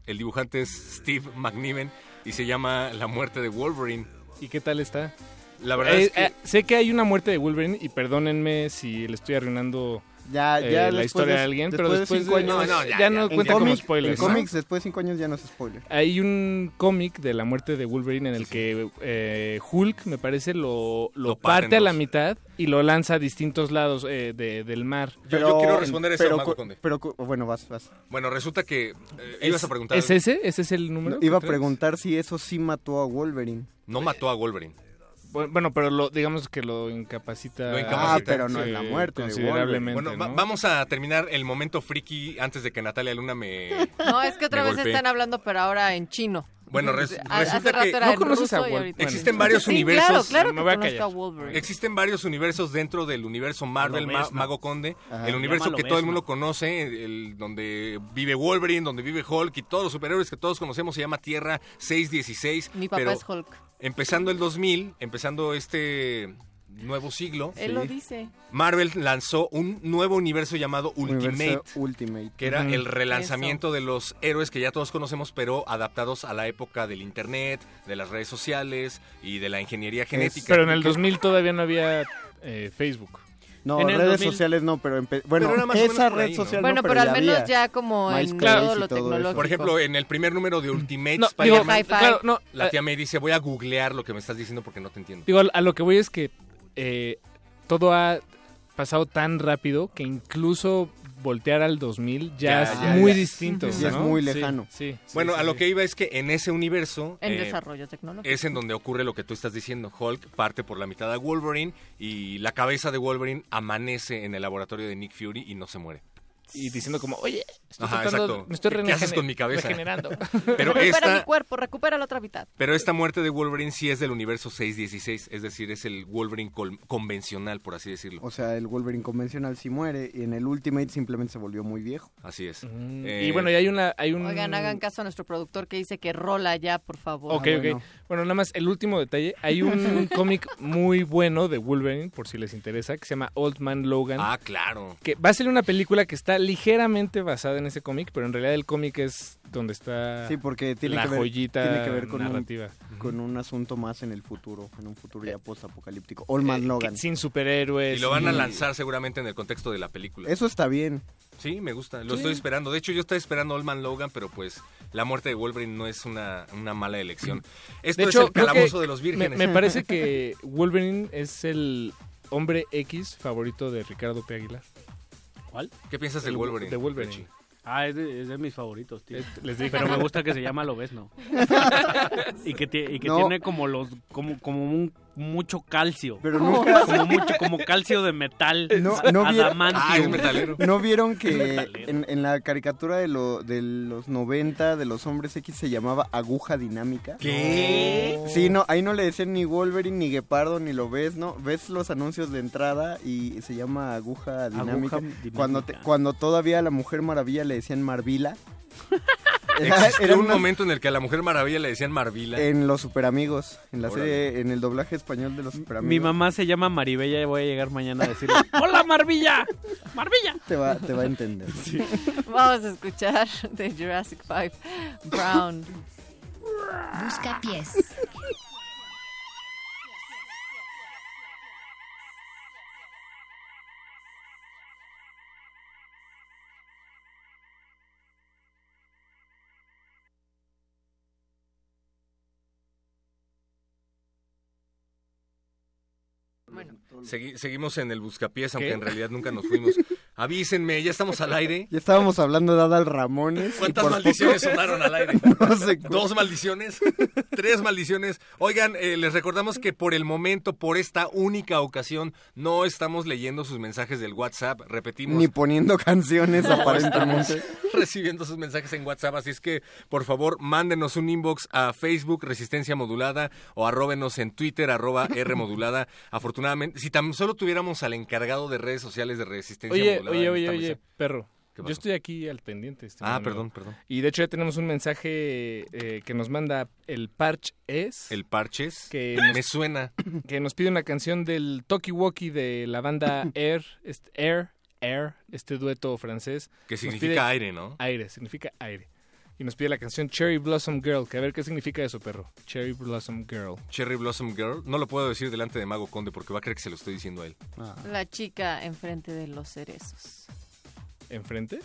el dibujante es Steve McNiven y se llama La muerte de Wolverine. ¿Y qué tal está? La verdad Eh, es que... eh, sé que hay una muerte de Wolverine y perdónenme si le estoy arruinando Ya, eh, ya la después historia de- de alguien, después pero de después cinco de- años- no, No, ya, ya, no En cuenta como spoiler. En ¿no? cómics, después de cinco años ya no es spoiler. Hay un cómic de la muerte de Wolverine en el que eh, Hulk, me parece, lo, lo, Lo parte a la mitad y lo lanza a distintos lados eh, de- del mar. Yo- yo quiero responder eso, pero, Mago Conde. pero bueno, vas, vas. Bueno, resulta que... eh, ¿Es- ibas a preguntar... ¿Es ese? ¿Ese es el número? Iba a preguntar si eso sí mató a Wolverine. No mató a Wolverine. Bu- Bueno, pero lo, digamos que lo incapacita. Lo incapacita. Ah, pero no en la muerte de Considerablemente. Bueno, va- ¿no? vamos a terminar el momento friki antes de que Natalia Luna me... No, es que otra vez están hablando, pero ahora en chino. Bueno, res- resulta que- ¿No conoces a ruso y Wol- ahorita- Existen varios Sí, universos. Claro, claro Me que a. Wolverine. Existen varios universos dentro del universo Marvel. Mago Conde. Ajá. el universo que todo el mundo ¿no? conoce, el, donde vive Wolverine, donde vive Hulk y todos los superhéroes que todos conocemos se llama Tierra 616. Mi papá pero es Hulk. Empezando el 2000, empezando este nuevo siglo, Él lo dice. Marvel lanzó un nuevo universo llamado Universo Ultimate. Ultimate. que era el relanzamiento de los héroes que ya todos conocemos, pero adaptados a la época del internet, de las redes sociales y de la ingeniería genética. Pero en el Que- 2000 todavía no había eh, Facebook. No, En redes 2000. sociales no, pero bueno, Pero más esa red ahí, ¿no? social Bueno, no, pero, al ya menos ya como en y lo eso. tecnológico. Por ejemplo, en el primer número de Ultimate No, Spider-Man, Hi-Fi. claro, no, la eh, tía May dice, voy a googlear lo que me estás diciendo porque no te entiendo. Digo, a lo que voy es que eh, todo ha pasado tan rápido que incluso voltear al 2000 ya, Ya, es ya, muy ya. distinto. Ya es ¿no? muy lejano. Sí, sí, Bueno, sí, a lo sí. que iba es que en ese universo... En eh, desarrollo tecnológico. es en donde ocurre lo que tú estás diciendo. Hulk parte por la mitad a Wolverine y la cabeza de Wolverine amanece en el laboratorio de Nick Fury y no se muere. Y diciendo como, oye, estoy Ajá, tratando- exacto. me estoy ¿Qué- qué haces con mi cabeza? regenerando. Pero recupera esta, mi cuerpo, recupera la otra mitad. Pero esta muerte de Wolverine sí es del universo 616, es decir, es el Wolverine convencional, por así decirlo. O sea, el Wolverine convencional sí muere y en el Ultimate simplemente se volvió muy viejo. Así es. Mm, Eh, y bueno, y hay una hay un Oigan, hagan caso a nuestro productor que dice que rola ya, por favor. Ok, Ah, ok. bueno. Bueno, nada más el último detalle. Hay un cómic muy bueno de Wolverine, por si les interesa, que se llama Old Man Logan. Ah, claro. Que va a ser una película que está ligeramente basada en ese cómic, pero en realidad el cómic es donde está Sí, porque tiene la que ver, joyita tiene que ver con, un, narrativa. con un asunto más en el futuro, en un futuro ya post-apocalíptico. Old Man Eh, Logan. que- sin superhéroes. Y lo van a lanzar seguramente en el contexto de la película. Eso está bien. Sí, me gusta. Lo Sí. estoy esperando. De hecho, yo estaba esperando Old Man Logan, pero pues la muerte de Wolverine no es una, una mala elección. Esto De es hecho, el creo que calabozo de los me, vírgenes. me parece que Wolverine es el hombre X favorito de Ricardo P. Aguilar. ¿Cuál? ¿Qué piensas del El- Wolverine? de Wolverine. Richie? Ah, es de, es de mis favoritos, tío. Les dije. Pero me gusta que se llama Lobesno. y que, y que No. tiene como los como como un mucho calcio. Pero nunca- como mucho como calcio de metal. No, no vieron-. Ah. ¿No vieron que en, en la caricatura de, lo, de los 90 de los hombres X se llamaba aguja dinámica? ¿Qué? Sí, no, ahí no le decían ni Wolverine, ni Guepardo, ni lo ves, ¿no? Ves los anuncios de entrada y se llama aguja dinámica. dinámica. Cuando, te- cuando todavía a la Mujer Maravilla le decían Marvila. Era- un momento en el que a la Mujer Maravilla le decían Marvila. En Los Superamigos, en la Órale. serie, en el doblaje español de Los Superamigos. Mi mamá se llama Maribella y voy a llegar mañana a decirle ¡Hola, Marvilla! ¡Marvilla! Te va, te va a entender. Vamos a escuchar de Jurassic Five Brown. Busca pies. Bueno, Segui- seguimos en el buscapiés, aunque en realidad nunca nos fuimos. Avísenme, ya estamos al aire. Ya estábamos hablando de Adal Ramones. y ¿Cuántas por maldiciones poco- sonaron al aire? No sé ¿Dos maldiciones? ¿Tres maldiciones? Oigan, eh, les recordamos que por el momento, por esta única ocasión, no estamos leyendo sus mensajes del WhatsApp. Repetimos. Ni poniendo canciones, No aparentemente. estamos recibiendo sus mensajes en WhatsApp, así es que por favor mándenos un inbox a Facebook Resistencia Modulada o arróbenos en Twitter arroba R Modulada. Afortunadamente, si tan solo tuviéramos al encargado de redes sociales de Resistencia Oye, Modulada. Oye, oye, oye, perro. ¿Qué Yo estoy aquí al pendiente. este Ah, perdón, perdón. Y de hecho ya tenemos un mensaje eh, que nos manda el Parch es. El Parches. Que Me suena. Que nos pide una canción del Toki Woki de la banda Air, este, Air, Air, este dueto francés. Que significa aire, ¿no? Aire, significa aire. Y nos pide la canción Cherry Blossom Girl, que a ver qué significa eso, perro. Cherry Blossom Girl. Cherry Blossom Girl. No lo puedo decir delante de Mago Conde porque va a creer que se lo estoy diciendo a él. la chica enfrente de los cerezos. ¿Enfrente?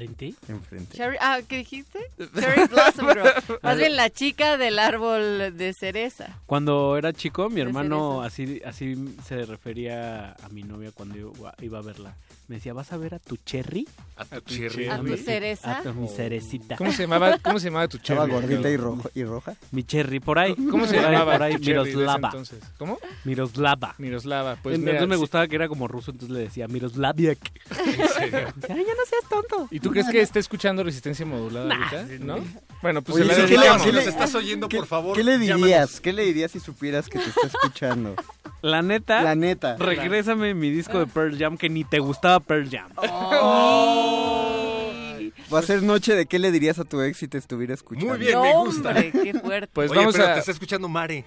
¿Enfrente? Enfrente. Cherry, ah, ¿qué dijiste? Cherry Blossom Girl. Más bien la chica del árbol de cereza. Cuando era chico, mi hermano así, así se refería a mi novia cuando iba, iba a verla. Me decía, ¿vas a ver a tu cherry? ¿A tu cherry? ¿A tu cereza? A tu- mi cerecita. ¿Cómo se llamaba, cómo se llamaba tu Estaba cherry? gordita y, rojo, y roja. Mi cherry, por ahí. ¿Cómo se llamaba Por ahí, tu Miroslava. entonces? ¿Cómo? Miroslava. Miroslava. Pues entonces mira, me gustaba que era como ruso, entonces le decía Miroslaviak. ¿En serio? Ay, ya no seas tonto. ¿Y tú crees que está escuchando resistencia modulada Nah, ahorita? sí, ¿No? no. Bueno, pues Oye, se la ¿qué le- dedicamos. qué le- nos estás oyendo, ¿Qué- por favor, ¿Qué le llámanos. dirías? ¿Qué le dirías si supieras que te está escuchando? La neta. La neta. Regrésame mi disco de Pearl Jam que ni te gustaba Pearl Jam. Va a ser noche de qué le dirías a tu ex si te estuviera escuchando. Muy bien, No, me gusta. hombre, qué fuerte. Pues Oye, vamos pero a- te está escuchando Mare.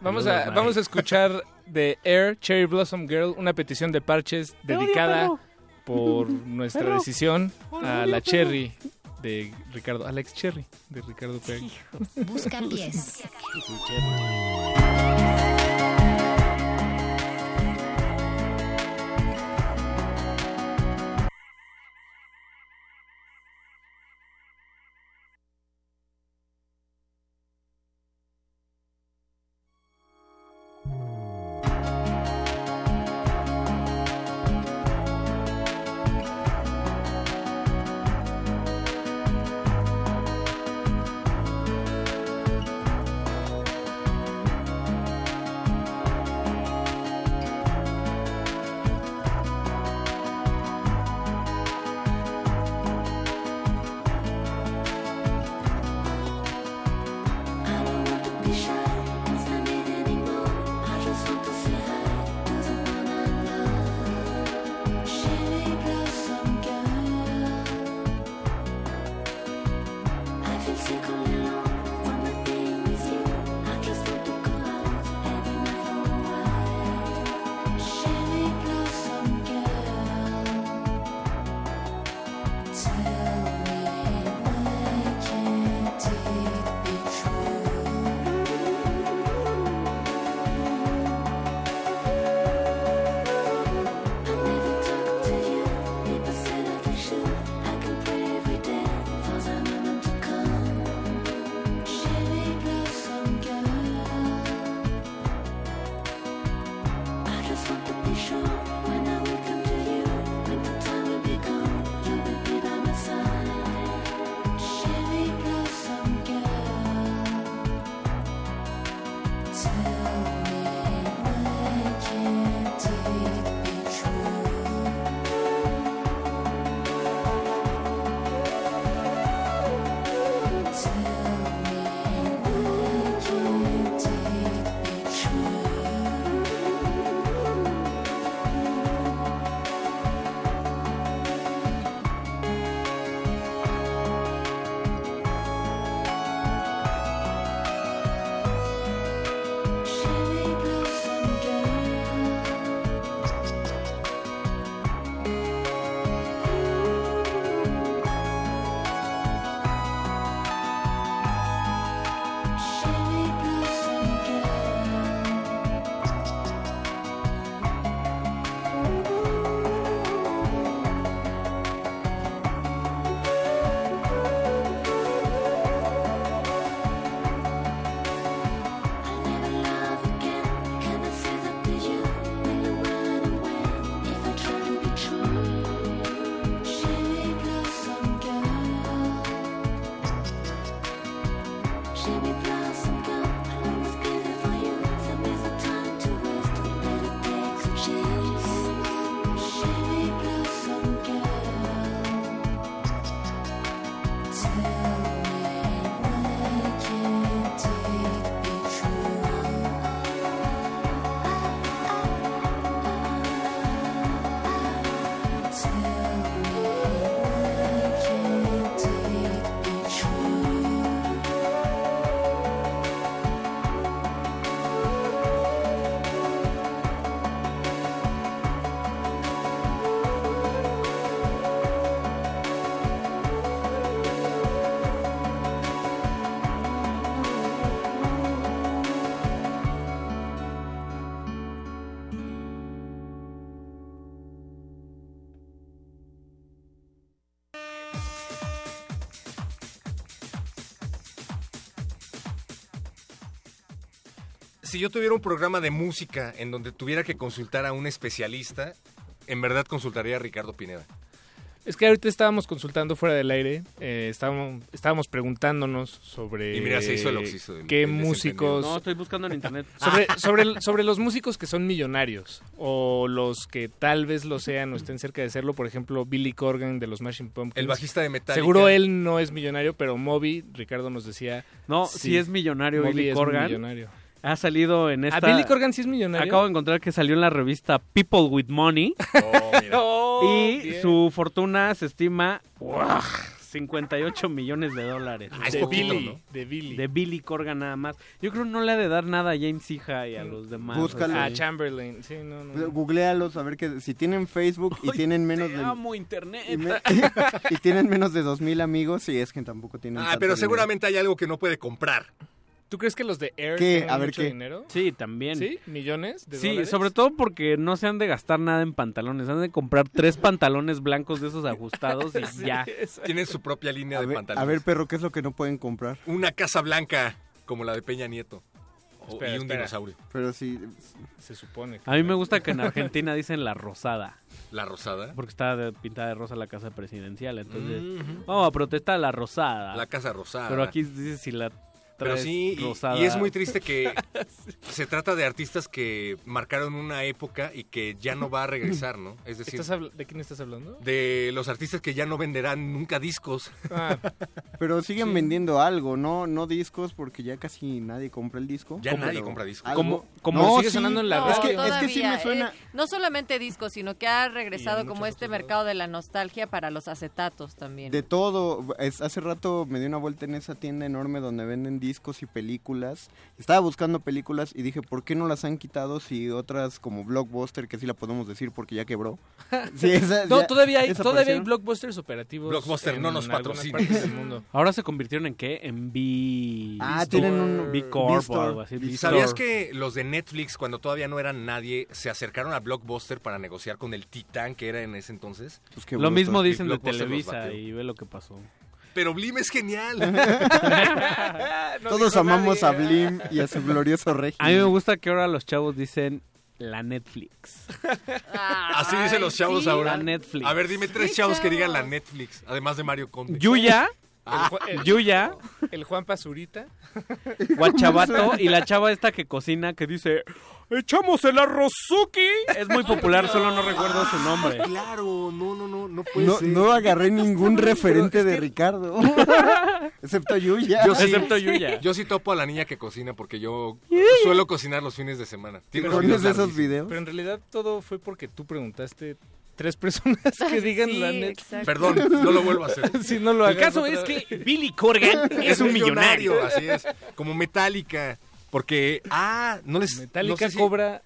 Vamos Saludos, a, Mari. vamos a escuchar de Air Cherry Blossom Girl una petición de parches dedicada perro. Por nuestra decisión a la. Cherry de Ricardo, Alex Cherry de Ricardo Pérez. Busca pies. Si yo tuviera un programa de música en donde tuviera que consultar a un especialista, en verdad consultaría a Ricardo Pineda. Es que ahorita estábamos consultando fuera del aire, eh, estábamos, estábamos preguntándonos sobre Y mira, se hizo el oxiso, el- qué el músicos... No, estoy buscando en internet. Sobre, sobre, los músicos que son millonarios o los que tal vez lo sean o estén cerca de serlo, por ejemplo, Billy Corgan de los Smashing Pumpkins. El bajista de Metallica. Seguro él no es millonario, pero Moby, Ricardo nos decía... No, sí, es millonario Moby Billy es Corgan. millonario. Ha salido en esta... ¿A Billy Corgan sí es millonario? Acabo de encontrar que salió en la revista People with Money. y bien. su fortuna se estima... ¡guau! 58 millones de dólares. Ah, es De poquito, Billy, ¿no? de Billy. De Billy Corgan nada más. Yo creo que no le ha de dar nada a James Hija y a los demás. Búscalo. A Chamberlain, sí, no, no. Googlealos a ver que si tienen Facebook y tienen menos Te de amo internet. y, me- y tienen menos de 2000 amigos, sí es que tampoco tienen Ah, pero dinero. seguramente hay algo que no puede comprar. ¿Tú crees que los de Air ¿Qué? A ver, mucho ¿qué? dinero? Sí, también. ¿Sí? ¿Millones de Sí, dólares? sobre todo porque no se han de gastar nada en pantalones. Han de comprar tres pantalones blancos de esos ajustados y Sí, ya. Tienen su propia línea A de ver, pantalones. a ver, perro, ¿qué es lo que no pueden comprar? Una casa blanca como la de Peña Nieto. O- Espera, y un espera. dinosaurio. Pero sí, Se supone. que- A mí me gusta que en Argentina dicen la rosada. La rosada. Porque está de- pintada de rosa la casa presidencial. Entonces, Mhm. vamos a protestar la rosada. La casa rosada. Pero aquí dice si la Pero sí, y- y, es muy triste que se trata de artistas que marcaron una época y que ya no va a regresar, ¿no? Es decir, ¿Estás habl- ¿De quién estás hablando? de los artistas que ya no venderán nunca discos. Ah, pero siguen vendiendo algo, no no discos porque ya casi nadie compra el disco. Ya nadie compra discos. Como- como No, sigue sí, sonando en la No, es que, radio. es que sí todavía, me suena... eh, no solamente discos, sino que ha regresado como este mercado de la nostalgia para los acetatos también. De todo, es- hace rato me di una vuelta en esa tienda enorme donde venden discos y películas. Estaba buscando películas y dije, ¿por qué no las han quitado si otras como Blockbuster, que sí la podemos decir porque ya quebró? Sí, esa No, ya todavía hay, todavía hay blockbusters operativos. Blockbuster, no nos patrocina. partes del mundo. Ahora se convirtieron en qué? En B... Ah, tienen un B Corp o algo así. B-Store. ¿Sabías que los de Netflix, cuando todavía no eran nadie, se acercaron a Blockbuster para negociar con el Titán que era en ese entonces? Pues Lo mismo dicen de Televisa y ve lo que pasó. Pero Blim es genial. No Todos amamos nadie. a Blim y a su glorioso régimen. A mí me gusta que ahora los chavos dicen la Netflix. Así dicen los chavos sí. ahora. La Netflix. A ver, dime tres Sí, chavos que digan la. Netflix, además de Mario Conde. Yuya, El, Ju- el- Yuya, el Juan Pazurita. Guachabato y la chava esta que cocina que dice ¡Echamos el arrozuki! Es muy popular, solo no recuerdo su nombre. Claro, no, no, no, no puede No, ser. no agarré ningún referente de Ricardo. Excepto Yuya. Yo sí, Excepto Yuya. yo sí topo a la niña que cocina porque yo suelo cocinar los fines de semana. Tiene unos ¿Pones videos esos videos? Pero en realidad todo fue porque tú preguntaste tres personas que digan Sí, la net. exacto. Perdón, no lo vuelvo a hacer. Si no lo El caso es vez. que Billy Corgan es un millonario. Así es, como Metallica. Porque, ah, no les... Metallica no sé si- cobra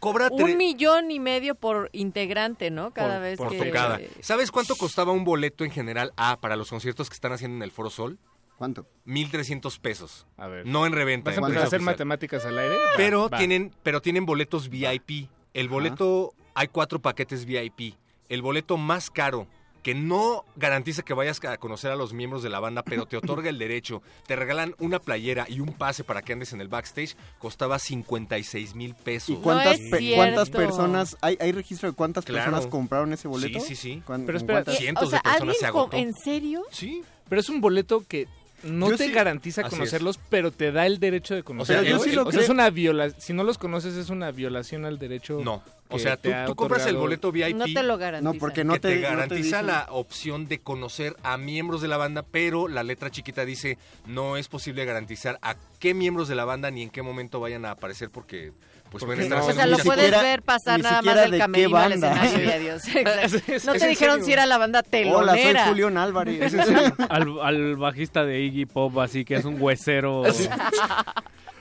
Cobra tre- Un millón y medio por integrante, ¿no? Cada Por- vez por que... tocada. ¿Sabes cuánto costaba un boleto en general A para los conciertos que están haciendo en el Foro Sol? ¿Cuánto? 1.300 pesos. A ver. No en reventa. ¿Vas a empezar hacer matemáticas al aire? Pero va. tienen, pero tienen boletos VIP. El boleto, hay cuatro paquetes VIP. El boleto más caro, que no garantiza que vayas a conocer a los miembros de la banda, pero te otorga el derecho, te regalan una playera y un pase para que andes en el backstage, costaba 56 mil pesos. ¿Y cuántas, es pe- cuántas personas, hay, hay registro de cuántas Claro. personas compraron ese boleto? Sí, sí, sí. ¿Cuán- Pero espera, cientos o sea, de personas ¿alguien se agotó. ¿En serio? Sí. Pero es un boleto que no Yo te sí- garantiza Así conocerlos, pero te da el derecho de conocerlos. yo sí lo o sea, es creo. una viola si no los conoces es una violación al derecho. No. O sea, tú, compras el boleto VIP. No te lo garantiza. No, porque no que te, te, no te garantiza la opción de conocer a miembros de la banda, pero la letra chiquita dice no es posible garantizar a qué miembros de la banda ni en qué momento vayan a aparecer porque pues pueden estar no, O sea, lo puedes siquiera- ver pasar nada más del de camerino al escenario y adiós. No te dijeron serio. si era la banda Hola, soy telonera. Julián Álvarez. Al, al bajista de Iggy Pop, así que es un huesero.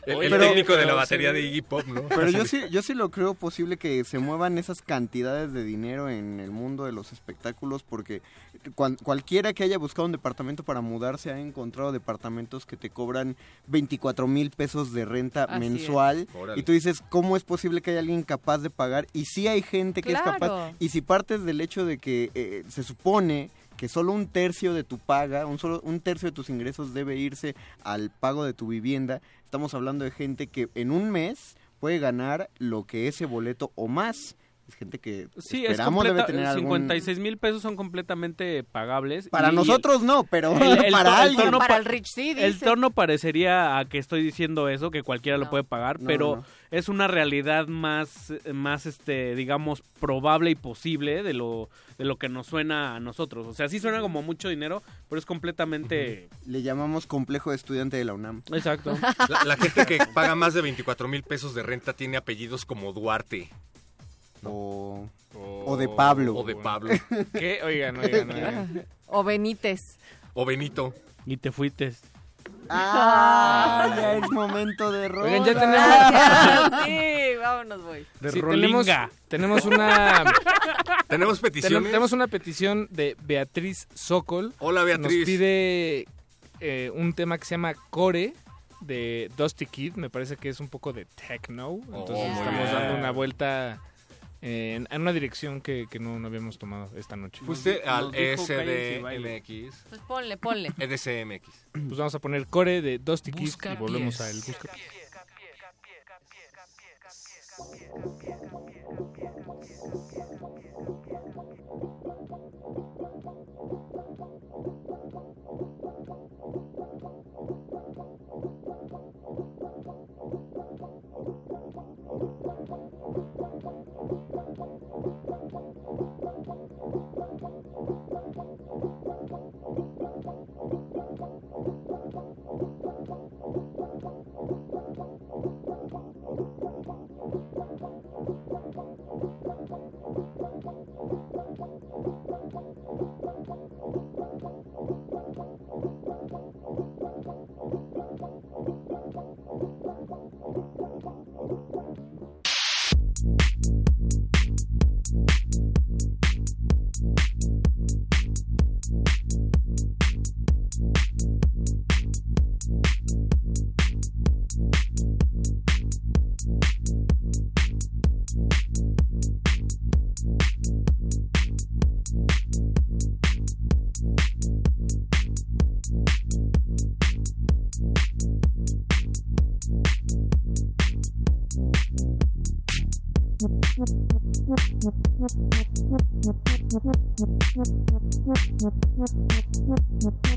El, el Pero- técnico de la batería sí. de Iggy Pop, ¿no? Pero yo sí, yo sí lo creo posible que se muevan esas cantidades de dinero en el mundo de los espectáculos porque cuan- cualquiera que haya buscado un departamento para mudarse ha encontrado departamentos que te cobran 24 mil pesos de renta Así mensual y tú dices, ¿cómo es posible que haya alguien capaz de pagar? Y sí hay gente que es capaz y si partes del hecho de que eh, se supone que solo un tercio de tu paga, un, solo, un tercio de tus ingresos debe irse al pago de tu vivienda. Estamos hablando de gente que en un mes puede ganar lo que ese boleto o más. Es gente que Sí, es esperamos debe tener algún... 56 mil pesos son completamente pagables. Para y- nosotros no, pero el- el para alguien. tono Para pa- el Rich sí, El tono parecería a que estoy diciendo eso, que cualquiera lo puede pagar, No, pero no. es una realidad más, más este, digamos, probable y posible de lo, de lo que nos suena a nosotros. O sea, sí suena como mucho dinero, pero es completamente... Le llamamos complejo de estudiante de la UNAM. Exacto. La, la gente que paga más de 24 mil pesos de renta tiene apellidos como Duarte. O, o de Pablo. O de Pablo. ¿Qué? Oigan, oigan, oigan. O Benítez. O Benito. Y te fuiste. Ah, ya es momento de rola. Oigan, ya tenemos... sí, vámonos, voy. De Sí, tenemos, tenemos una ¿Tenemos peticiones? tenemos, una petición de Beatriz Sokol. Hola, Beatriz. Nos pide eh, un tema que se llama Core de Dusty Kid. Me parece que es un poco de techno. Entonces Oh, muy estamos dando una vuelta en, en una dirección que, que no, no habíamos tomado esta noche. Fuiste al. SDMX. Pues ponle, ponle. EDCMX. Pues vamos a poner Core de Dusty Kid y volvemos al Busca Busca Thank you.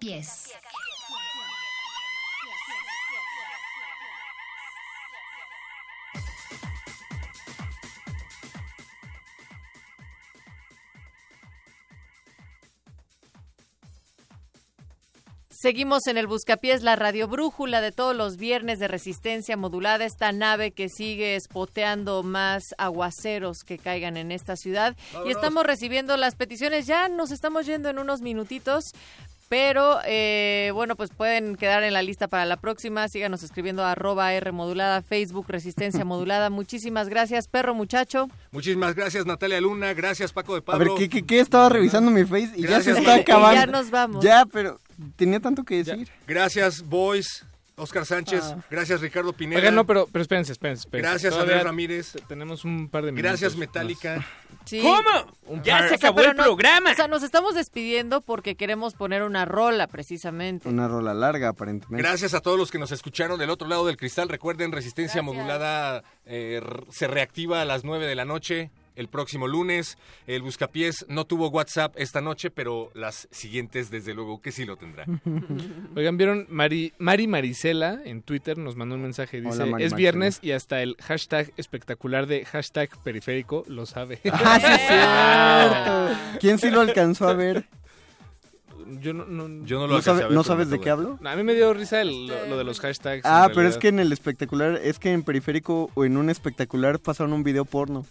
pies. Seguimos en el Buscapiés, la radio brújula de todos los viernes de resistencia modulada, esta nave que sigue espoteando más aguaceros que caigan en esta ciudad. Y estamos recibiendo las peticiones, ya nos estamos yendo en unos minutitos. Pero eh, bueno, pues pueden quedar en la lista para la próxima. Síganos escribiendo a arroba R modulada, Facebook Resistencia Modulada. Muchísimas gracias, perro muchacho. Muchísimas gracias, Natalia Luna. Gracias, Paco de A ver, Pablo. ¿qué, qué, qué? Estaba revisando mi face y Gracias, ya se está acabando. Ya nos vamos. Ya, pero tenía tanto que decir. Gracias, Boys. Oscar Sánchez. Ah. Gracias, Ricardo Pineda. Oigan, no, pero, pero espérense, espérense, espérense. Gracias, Todavía Andrés Ramírez. Tenemos un par de minutos. Gracias, más. Un Ya par- se acabó el programa. O sea, nos estamos despidiendo porque queremos poner una rola, precisamente. Una rola larga, aparentemente. Gracias a todos los que nos escucharon del otro lado del cristal. Recuerden, Resistencia Modulada eh, se reactiva a las 9 de la noche el próximo lunes. El Buscapiés no tuvo WhatsApp esta noche, pero las siguientes, desde luego, que sí lo tendrá. Oigan, ¿vieron? Mari, Mari Marisela en Twitter nos mandó un mensaje. Dice, Hola, Mari es viernes y hasta el hashtag espectacular de hashtag periférico lo sabe. Ah, sí, es cierto. ¿Quién sí lo alcanzó a ver? Yo no, no, Yo no ¿No, sabe- ¿no sabes de qué hablo? A mí me dio risa el- lo, lo de los hashtags. Ah, pero es que en el espectacular, es que en periférico o en un espectacular pasaron un video porno.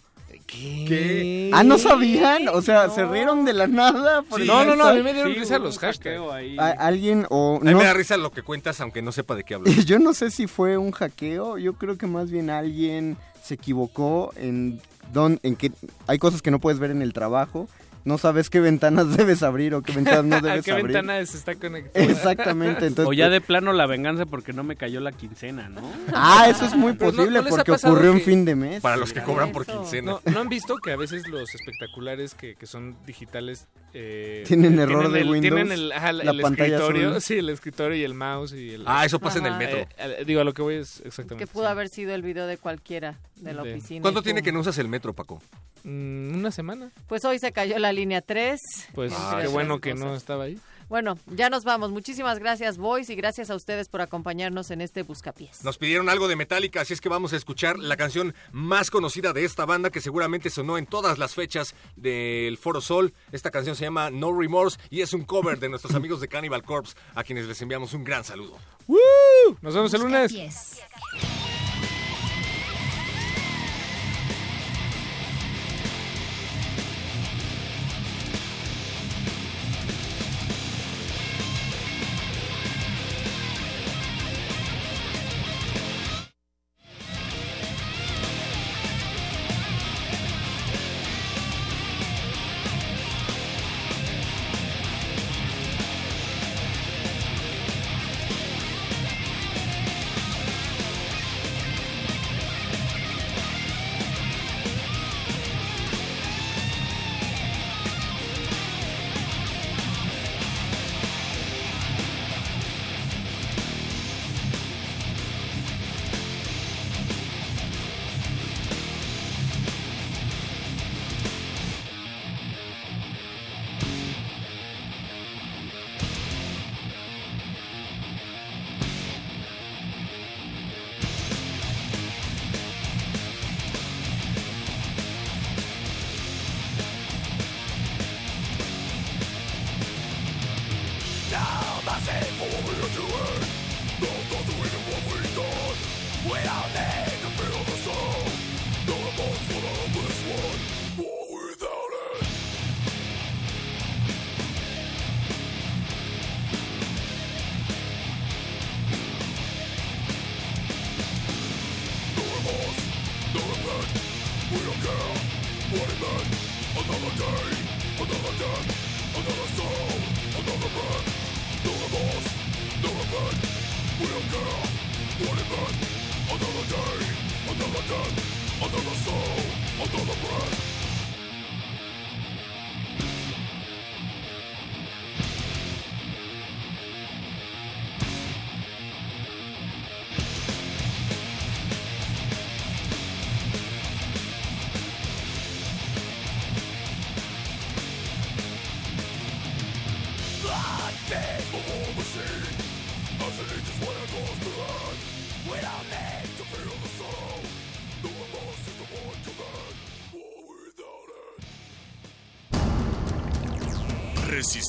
¿Qué? Ah, ¿no sabían? O sea, se rieron de la nada. por no, no, no, a mí me dieron risa los hashtags. Alguien o A mí no, me da risa lo que cuentas, aunque no sepa de qué hablo. yo no sé si fue un hackeo, yo creo que más bien alguien se equivocó en don, en que hay cosas que no puedes ver en el trabajo, no sabes qué ventanas debes abrir o qué ventanas no ¿A debes qué abrir. ventana se está conectada? Exactamente, entonces o ya pues- de plano la venganza porque no me cayó la quincena, ¿no? Ah, eso es muy no- posible ¿no les ha porque ocurrió en que- fin de mes. Para los que cobran por quincena. No, ¿no han visto que a veces los espectaculares que, que son digitales eh, Tienen error de el, Windows, Tienen el, ajá, la el pantalla escritorio, azul. sí, el escritorio y el mouse y el Ah, eso pasa en el metro. Eh, eh, digo, a lo que voy es exactamente. Que pudo haber sido el video de cualquiera de la De- oficina. ¿Cuánto tiene que no usas el metro, Paco? Mm, una semana. Pues hoy se cayó la línea 3. Pues Ah, qué bueno que no estaba ahí. Bueno, ya nos vamos. Muchísimas gracias, Voice, y gracias a ustedes por acompañarnos en este Buscapiés. Nos pidieron algo de Metallica, así es que vamos a escuchar la canción más conocida de esta banda que seguramente sonó en todas las fechas del Foro Sol. Esta canción se llama No Remorse y es un cover de nuestros amigos de Cannibal Corpse, a quienes les enviamos un gran saludo. Nos vemos el lunes. Pies.